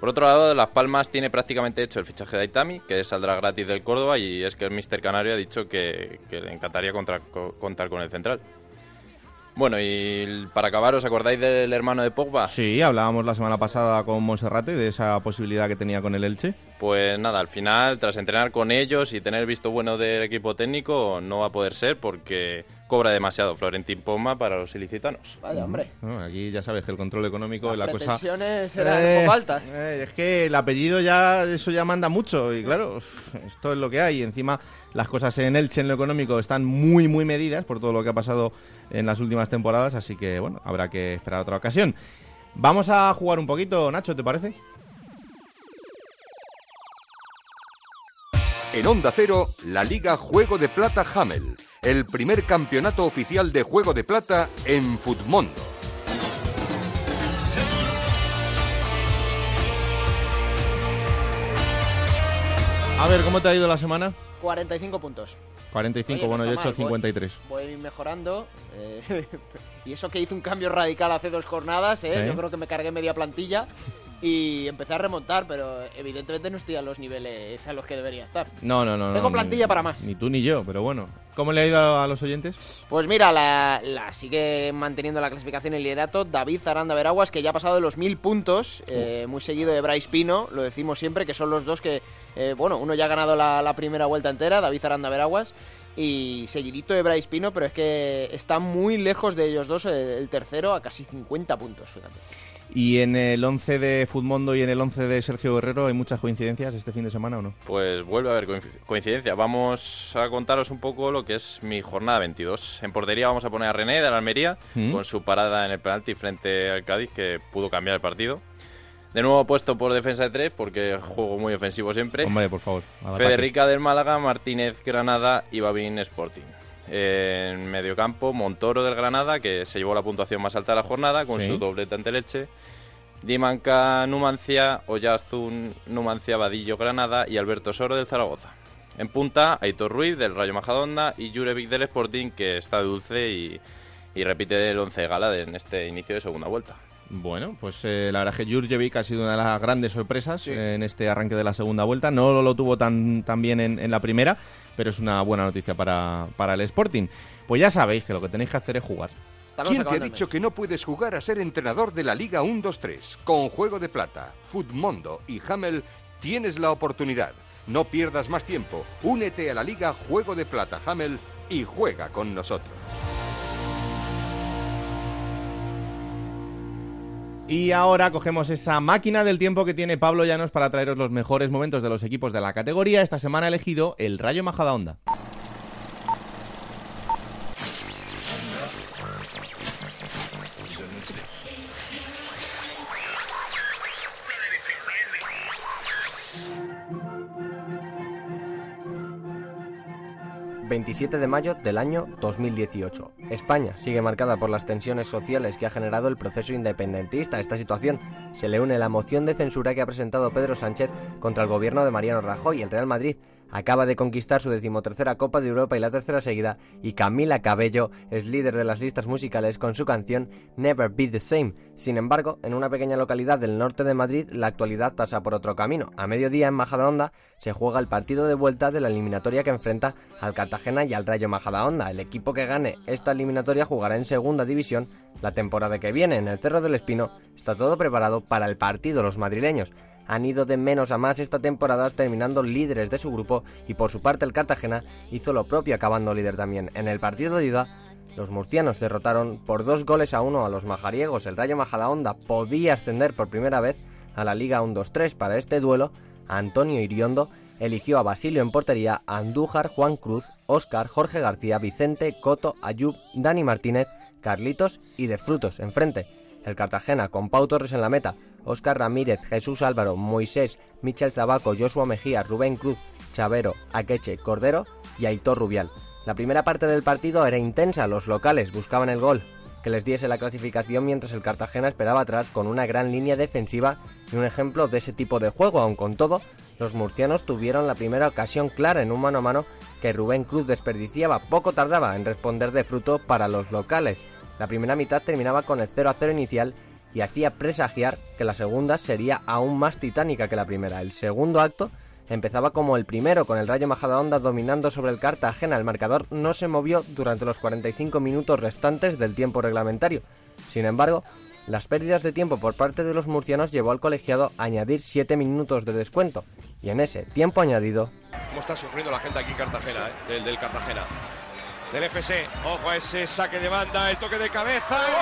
Por otro lado, Las Palmas tiene prácticamente hecho el fichaje de Aitami, que saldrá gratis del Córdoba, y es que el Mister Canario ha dicho que, le encantaría contar con el central. Bueno, y para acabar, ¿os acordáis del hermano de Pogba? Sí, hablábamos la semana pasada con Monserrate de esa posibilidad que tenía con el Elche. Pues nada, al final, tras entrenar con ellos y tener visto bueno del equipo técnico, no va a poder ser porque cobra demasiado Florentín Poma para los ilicitanos. Vaya, hombre. aquí ya sabes que el control económico es la cosa... serán eh, altas. Eh, es que el apellido ya, eso ya manda mucho y claro, esto es lo que hay. Encima las cosas en Elche en lo económico están muy, muy medidas por todo lo que ha pasado en las últimas temporadas, así que bueno, habrá que esperar otra ocasión. Vamos a jugar un poquito, Nacho, ¿te parece? En Onda Cero, la Liga Juego de Plata Hamel, el primer campeonato oficial de Juego de Plata en Futmundo. A ver, ¿cómo te ha ido la semana? 45 puntos. 45, bueno, yo he hecho 53. Voy, mejorando. Eh, y eso que hice un cambio radical hace dos jornadas, ¿eh? yo creo que me cargué media plantilla y empecé a remontar, pero evidentemente no estoy a los niveles a los que debería estar. No, no, no. Tengo plantilla para más. Ni tú ni yo, pero bueno. ¿Cómo le ha ido a, los oyentes? Pues mira, la, sigue manteniendo la clasificación el liderato David Zaranda Veraguas, que ya ha pasado de los mil puntos, eh, muy seguido de Bryce Pino, lo decimos siempre, que son los dos que, eh, bueno, uno ya ha ganado la, primera vuelta entera, David Zaranda Veraguas, y seguidito de Bryce Pino, pero es que está muy lejos de ellos dos, el, el tercero, a casi 50 puntos, fíjate. ¿Y en el 11 de Futmundo y en el 11 de Sergio Guerrero hay muchas coincidencias este fin de semana o no? Pues vuelve a haber coincidencia. Vamos a contaros un poco lo que es mi jornada 22. En portería vamos a poner a René de la Almería ¿Mm? con su parada en el penalti frente al Cádiz que pudo cambiar el partido. De nuevo puesto por defensa de tres porque juego muy ofensivo siempre. Hombre, por favor. Federica del Málaga, Martínez Granada y Babín Sporting. En mediocampo, Montoro del Granada, que se llevó la puntuación más alta de la jornada con su doblete ante Leche. Dimanca Numancia, Oyarzún Numancia Vadillo Granada y Alberto Soro del Zaragoza. En punta, Aitor Ruiz del Rayo Majadonda y Jurevic del Sporting, que está dulce y, repite el once de gala en este inicio de segunda vuelta. Bueno, pues eh, la verdad que Jurjevic ha sido una de las grandes sorpresas en este arranque de la segunda vuelta. No lo, tuvo tan, tan bien en, la primera, pero es una buena noticia para, para el Sporting. Pues ya sabéis que lo que tenéis que hacer es jugar. ¿Quién te ha dicho que no puedes jugar a ser entrenador de la Liga 1-2-3? Con Juego de Plata, Futmundo y Hamel tienes la oportunidad. No pierdas más tiempo. Únete a la Liga Juego de Plata Hamel y juega con nosotros. Y ahora cogemos esa máquina del tiempo que tiene Pablo Llanos para traeros los mejores momentos de los equipos de la categoría. Esta semana ha elegido el Rayo Majadahonda. 27 de mayo del año 2018. España sigue marcada por las tensiones sociales que ha generado el proceso independentista. Esta situación se le une la moción de censura que ha presentado Pedro Sánchez contra el gobierno de Mariano Rajoy. El Real Madrid acaba de conquistar su decimotercera Copa de Europa y la tercera seguida, y Camila Cabello es líder de las listas musicales con su canción Never Be the Same. Sin embargo, en una pequeña localidad del norte de Madrid, la actualidad pasa por otro camino. A mediodía en Majadahonda se juega el partido de vuelta de la eliminatoria que enfrenta al Cartagena y al Rayo Majadahonda. El equipo que gane esta eliminatoria jugará en segunda división la temporada que viene. En el Cerro del Espino está todo preparado para el partido. Los madrileños han ido de menos a más esta temporada terminando líderes de su grupo y por su parte el Cartagena hizo lo propio acabando líder también. En el partido de ida los murcianos derrotaron por dos goles a uno a los majariegos. El Rayo Majadahonda podía ascender por primera vez a la Liga 1-2-3. Para este duelo, Antonio Iriondo eligió a Basilio en portería, Andújar, Juan Cruz, Óscar, Jorge García, Vicente, Coto, Ayub, Dani Martínez, Carlitos y De Frutos enfrente. El Cartagena con Pau Torres en la meta, Óscar Ramírez, Jesús Álvaro, Moisés, Michel Zabaco, Joshua Mejía, Rubén Cruz, Chavero, Akeche, Cordero y Aitor Rubial. La primera parte del partido era intensa, los locales buscaban el gol, que les diese la clasificación mientras el Cartagena esperaba atrás con una gran línea defensiva y un ejemplo de ese tipo de juego, aun con todo, los murcianos tuvieron la primera ocasión clara en un mano a mano que Rubén Cruz desperdiciaba, poco tardaba en responder de fruto para los locales. La primera mitad terminaba con el 0 a 0 inicial y hacía presagiar que la segunda sería aún más titánica que la primera. El segundo acto empezaba como el primero, con el Rayo Majadahonda dominando sobre el Cartagena. El marcador no se movió durante los 45 minutos restantes del tiempo reglamentario. Sin embargo, las pérdidas de tiempo por parte de los murcianos llevó al colegiado a añadir 7 minutos de descuento. Y en ese tiempo añadido... ¿Cómo está sufriendo la gente aquí en Cartagena, eh? del, del Cartagena? Del FC. Ojo a ese saque de banda, el toque de cabeza. ¡Madre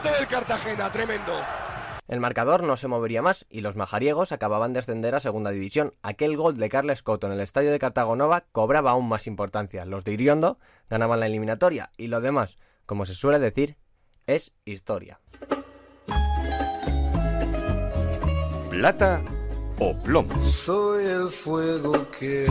propia puerta del Cartagena, tremendo. El marcador no se movería más y los majariegos acababan de ascender a segunda división. Aquel gol de Carles Coto en el estadio de Cartagonova cobraba aún más importancia. Los de Iriondo ganaban la eliminatoria y lo demás, como se suele decir, es historia. Plata o plomo. Soy el fuego que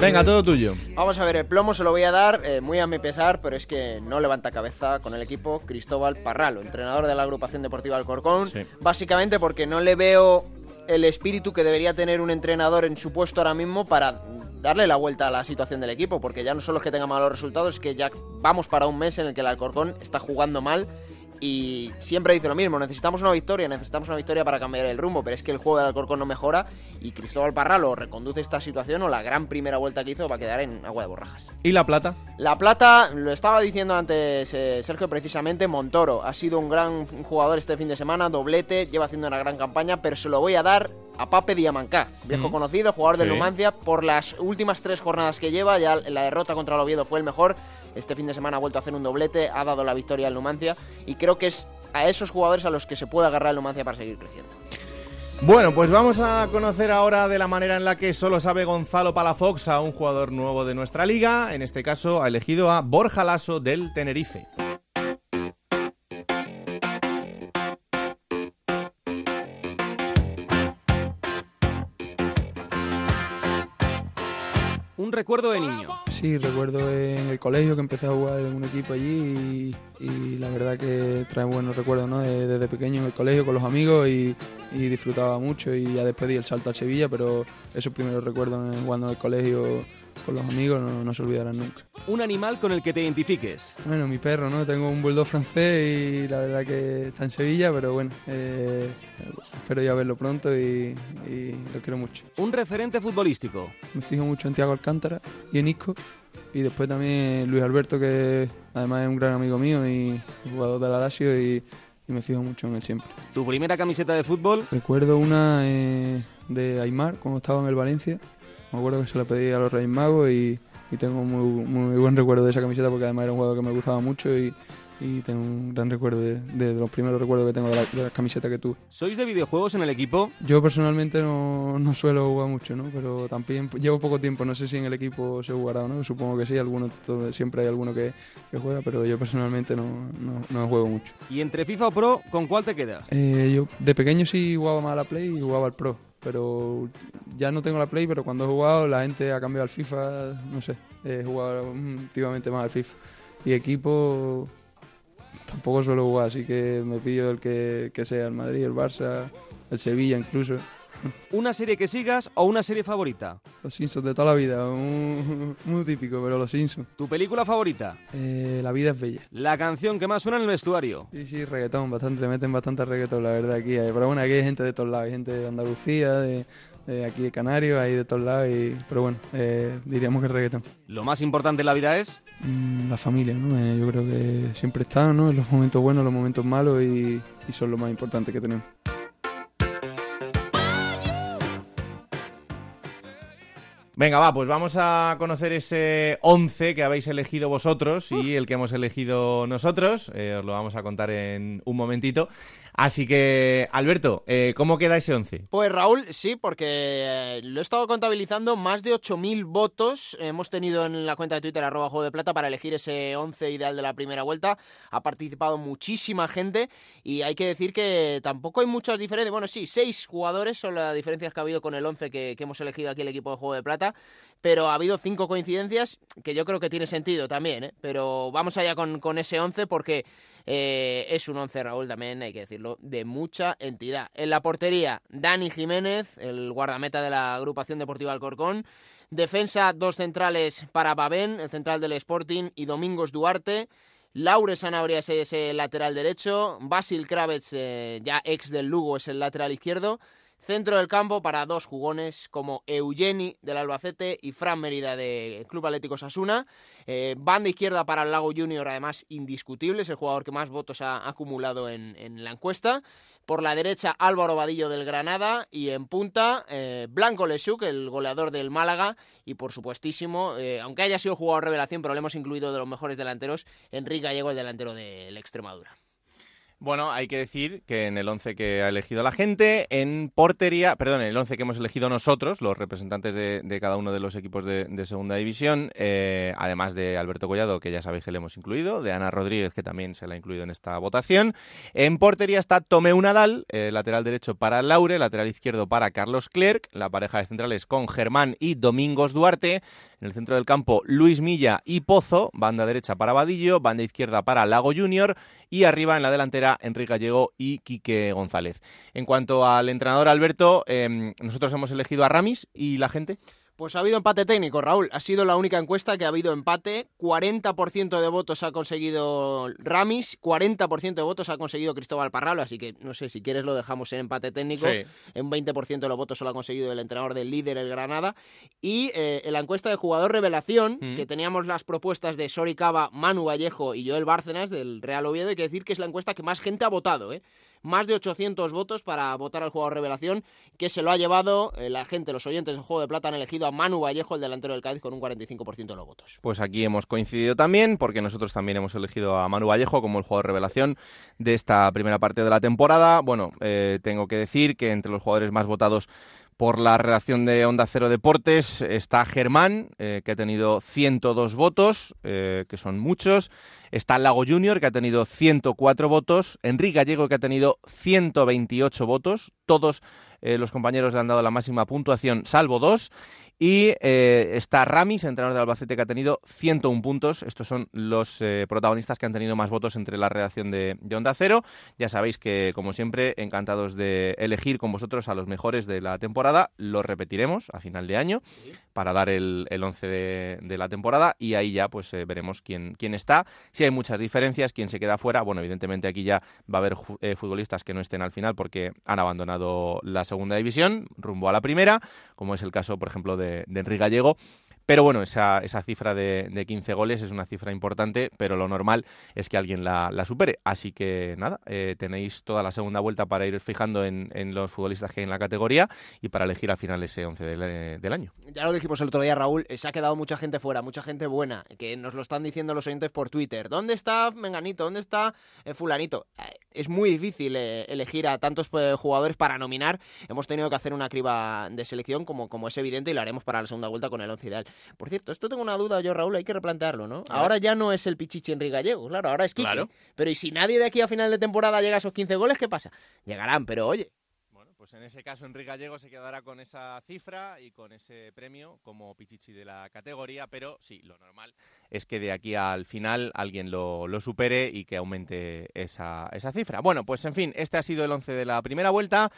Venga, todo tuyo. Vamos a ver, el plomo se lo voy a dar eh, muy a mi pesar, pero es que no levanta cabeza con el equipo Cristóbal Parralo, entrenador de la agrupación deportiva Alcorcón. Básicamente porque no le veo el espíritu que debería tener un entrenador en su puesto ahora mismo para darle la vuelta a la situación del equipo, porque ya no solo es que tenga malos resultados, es que ya vamos para un mes en el que el Alcorcón está jugando mal y siempre dice lo mismo, necesitamos una victoria, necesitamos una victoria para cambiar el rumbo, pero es que el juego del Alcorcón no mejora y Cristóbal Parralo reconduce esta situación o la gran primera vuelta que hizo va a quedar en agua de borrajas. ¿Y La Plata? La Plata, lo estaba diciendo antes eh, Sergio precisamente, Montoro. Ha sido un gran jugador este fin de semana, doblete, lleva haciendo una gran campaña, pero se lo voy a dar a Pape Diamancá, viejo conocido, jugador de Numancia, por las últimas tres jornadas que lleva, ya la derrota contra el Oviedo fue el mejor, este fin de semana ha vuelto a hacer un doblete, ha dado la victoria al Numancia y creo que es a esos jugadores a los que se puede agarrar el Numancia para seguir creciendo. Bueno, pues vamos a conocer ahora de la manera en la que solo sabe Gonzalo Palafox a un jugador nuevo de nuestra liga. En este caso ha elegido a Borja Lasso del Tenerife. Un recuerdo de niño. Sí, recuerdo en el colegio que empecé a jugar en un equipo allí y, la verdad que trae buenos recuerdos, ¿no? Desde pequeño en el colegio con los amigos y, disfrutaba mucho y ya después el salto a Sevilla, pero esos primeros recuerdos jugando en el colegio con los amigos no, se olvidarán nunca. Un animal con el que te identifiques. Bueno, mi perro, ¿no? Tengo un bulldog francés y la verdad que está en Sevilla, pero bueno, eh, espero ya verlo pronto y, lo quiero mucho. Un referente futbolístico. Me fijo mucho en Tiago Alcántara y en Isco. Y después también Luis Alberto, que además es un gran amigo mío y jugador de la Lazio y, me fijo mucho en él siempre. ¿Tu primera camiseta de fútbol? Recuerdo una eh, de Aymar cuando estaba en el Valencia me acuerdo que se la pedí a los Reyes Magos y, tengo muy, muy, buen recuerdo de esa camiseta porque además era un juego que me gustaba mucho y, tengo un gran recuerdo de, los primeros recuerdos que tengo de la, camiseta que tuve. ¿Sois de videojuegos en el equipo? Yo personalmente no, no, suelo jugar mucho, ¿no? pero también llevo poco tiempo, no sé si en el equipo se jugará o no, supongo que sí, alguno, siempre hay alguno que, juega, pero yo personalmente no, no, juego mucho. ¿Y entre FIFA o Pro, con cuál te quedas? Eh, yo de pequeño sí jugaba más a la Play y jugaba al Pro pero ya no tengo la Play, pero cuando he jugado la gente ha cambiado al FIFA, no sé, he jugado últimamente más al FIFA. Y equipo tampoco suelo jugar, así que me pillo el que, que sea el Madrid, el Barça, el Sevilla incluso. ¿Una serie que sigas o una serie favorita? Los Simpsons de toda la vida, muy, típico, pero Los Simpsons. ¿Tu película favorita? Eh, la vida es bella. ¿La canción que más suena en el vestuario? Sí, sí, reggaetón, bastante, meten bastante reggaetón, la verdad, aquí. Pero bueno, aquí hay gente de todos lados, hay gente de Andalucía, de, aquí de Canarios, hay de todos lados, y, pero bueno, eh, diríamos que el reggaetón. ¿Lo más importante en la vida es? Mm, la familia, ¿no? Eh, yo creo que siempre está, ¿no? En los momentos buenos, los momentos malos, y, y son lo más importante que tenemos. Venga, va, pues vamos a conocer ese 11 que habéis elegido vosotros y el que hemos elegido nosotros. Eh, os lo vamos a contar en un momentito. Así que, Alberto, eh, ¿cómo queda ese 11? Pues Raúl, sí, porque eh, lo he estado contabilizando, más de 8.000 votos hemos tenido en la cuenta de Twitter arroba Juego de Plata para elegir ese 11 ideal de la primera vuelta. Ha participado muchísima gente y hay que decir que tampoco hay muchas diferencias. Bueno, sí, seis jugadores son las diferencias que ha habido con el 11 que, hemos elegido aquí el equipo de Juego de Plata pero ha habido cinco coincidencias que yo creo que tiene sentido también, ¿eh? pero vamos allá con, con ese 11 porque eh, es un 11, Raúl, también hay que decirlo, de mucha entidad. En la portería, Dani Jiménez, el guardameta de la agrupación deportiva Alcorcón. Defensa, dos centrales para Babén, el central del Sporting, y Domingos Duarte. Laure Sanabria es ese lateral derecho. Basil Kravets, eh, ya ex del Lugo, es el lateral izquierdo. Centro del campo para dos jugones como Eugeni del Albacete y Fran Mérida del Club Atlético Sasuna. Eh, banda izquierda para el Lago Junior, además indiscutible, es el jugador que más votos ha acumulado en, la encuesta. Por la derecha, Álvaro Vadillo del Granada. Y en punta, eh, Blanco Lesuk, el goleador del Málaga. Y por supuestísimo, eh, aunque haya sido jugador revelación, pero le hemos incluido de los mejores delanteros, Enrique Gallego, el delantero del Extremadura. Bueno, hay que decir que en el 11 que ha elegido la gente, en portería, perdón, en el 11 que hemos elegido nosotros, los representantes de, cada uno de los equipos de, Segunda División, eh, además de Alberto Collado, que ya sabéis que le hemos incluido, de Ana Rodríguez, que también se la ha incluido en esta votación. En portería está Tomeu Nadal, eh, lateral derecho para Laure, lateral izquierdo para Carlos Clerc, la pareja de centrales con Germán y Domingos Duarte. En el centro del campo, Luis Milla y Pozo, banda derecha para Vadillo, banda izquierda para Lago Junior y arriba en la delantera Enrique Gallego y Quique González. En cuanto al entrenador Alberto, em, nosotros hemos elegido a Ramis y la gente. Pues ha habido empate técnico, Raúl. Ha sido la única encuesta que ha habido empate. 40% de votos ha conseguido Ramis, 40% de votos ha conseguido Cristóbal Parralo. Así que no sé si quieres lo dejamos en empate técnico. En 20% de los votos solo ha conseguido el entrenador del líder, el Granada. Y eh, en la encuesta de jugador revelación, mm. que teníamos las propuestas de Sori Cava, Manu Vallejo y Joel Bárcenas del Real Oviedo, hay que decir que es la encuesta que más gente ha votado. ¿eh? Más de 800 votos para votar al jugador revelación, que se lo ha llevado eh, la gente, los oyentes del Juego de Plata han elegido a Manu Vallejo, el delantero del Cádiz, con un 45% de los votos. Pues aquí hemos coincidido también, porque nosotros también hemos elegido a Manu Vallejo como el jugador revelación de esta primera parte de la temporada. Bueno, eh, tengo que decir que entre los jugadores más votados por la redacción de Onda Cero Deportes está Germán, eh, que ha tenido 102 votos, que son muchos. Está Lago Junior, que ha tenido 104 votos. Enrique Gallego, que ha tenido 128 votos. Todos eh, los compañeros le han dado la máxima puntuación, salvo dos. Y eh, está Ramis, entrenador de Albacete, que ha tenido 101 puntos. Estos son los eh, protagonistas que han tenido más votos entre la redacción de, Onda Cero. Ya sabéis que, como siempre, encantados de elegir con vosotros a los mejores de la temporada. Lo repetiremos a final de año para dar el, el once de, la temporada y ahí ya pues eh, veremos quién, quién está. Si hay muchas diferencias, quién se queda fuera. Bueno, evidentemente aquí ya va a haber futbolistas que no estén al final porque han abandonado la segunda división rumbo a la primera, como es el caso, por ejemplo, de Enrique Gallego. Pero bueno, esa, esa cifra de, de, 15 goles es una cifra importante, pero lo normal es que alguien la, supere. Así que nada, eh, tenéis toda la segunda vuelta para ir fijando en, los futbolistas que hay en la categoría y para elegir al final ese 11 del, del, año. Ya lo dijimos el otro día, Raúl, eh, se ha quedado mucha gente fuera, mucha gente buena, que nos lo están diciendo los oyentes por Twitter. ¿Dónde está Menganito? ¿Dónde está eh, Fulanito? es muy difícil elegir a tantos jugadores para nominar. Hemos tenido que hacer una criba de selección, como, como es evidente, y lo haremos para la segunda vuelta con el 11 ideal. Por cierto, esto tengo una duda yo, Raúl, hay que replantearlo, ¿no? Ahora ya no es el Pichichi Enrique Gallego, claro, ahora es Kike. Claro. Pero ¿y si nadie de aquí a final de temporada llega a esos 15 goles, qué pasa? Llegarán, pero oye, Bueno, pues en ese caso Enrique Gallego se quedará con esa cifra y con ese premio como Pichichi de la categoría, pero sí, lo normal es que de aquí al final alguien lo, supere y que aumente esa, esa, cifra. Bueno, pues en fin, este ha sido el 11 de la primera vuelta.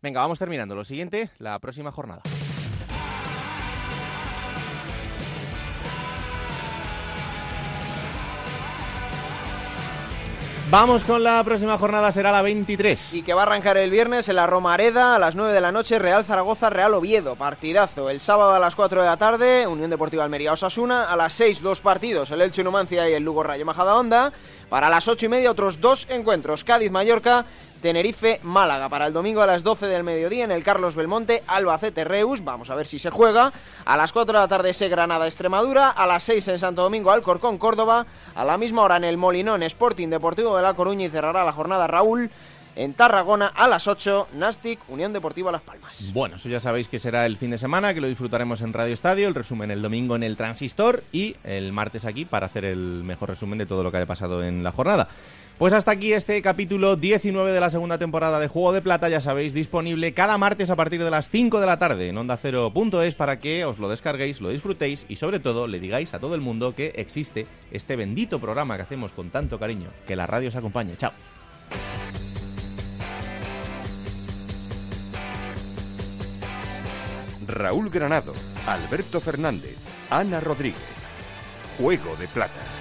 Venga, vamos terminando. Lo siguiente, la próxima jornada. Vamos con la próxima jornada, será la 23. Y que va a arrancar el viernes en la Romareda a las 9 de la noche, Real Zaragoza, Real Oviedo. Partidazo. El sábado a las 4 de la tarde, Unión Deportiva Almería Osasuna. A las 6, dos partidos, el Elche Numancia y el Lugo Rayo Majadahonda. Para las 8 y media, otros dos encuentros. Cádiz-Mallorca, Tenerife-Málaga. Para el domingo a las 12 del mediodía en el Carlos Belmonte, Albacete-Reus. Vamos a ver si se juega. A las 4 de la tarde ese Granada-Extremadura. A las 6 en Santo Domingo, Alcorcón-Córdoba. A la misma hora en el Molinón, Sporting Deportivo de La Coruña y cerrará la jornada Raúl en Tarragona a las 8, Nastic, Unión Deportiva Las Palmas. Bueno, eso ya sabéis que será el fin de semana, que lo disfrutaremos en Radio Estadio, el resumen el domingo en el Transistor y el martes aquí para hacer el mejor resumen de todo lo que haya pasado en la jornada. Pues hasta aquí este capítulo 19 de la segunda temporada de Juego de Plata, ya sabéis, disponible cada martes a partir de las 5 de la tarde en onda ondacero.es para que os lo descarguéis, lo disfrutéis y sobre todo le digáis a todo el mundo que existe este bendito programa que hacemos con tanto cariño. Que la radio os acompañe. Chao. Raúl Granado, Alberto Fernández, Ana Rodríguez. Juego de Plata.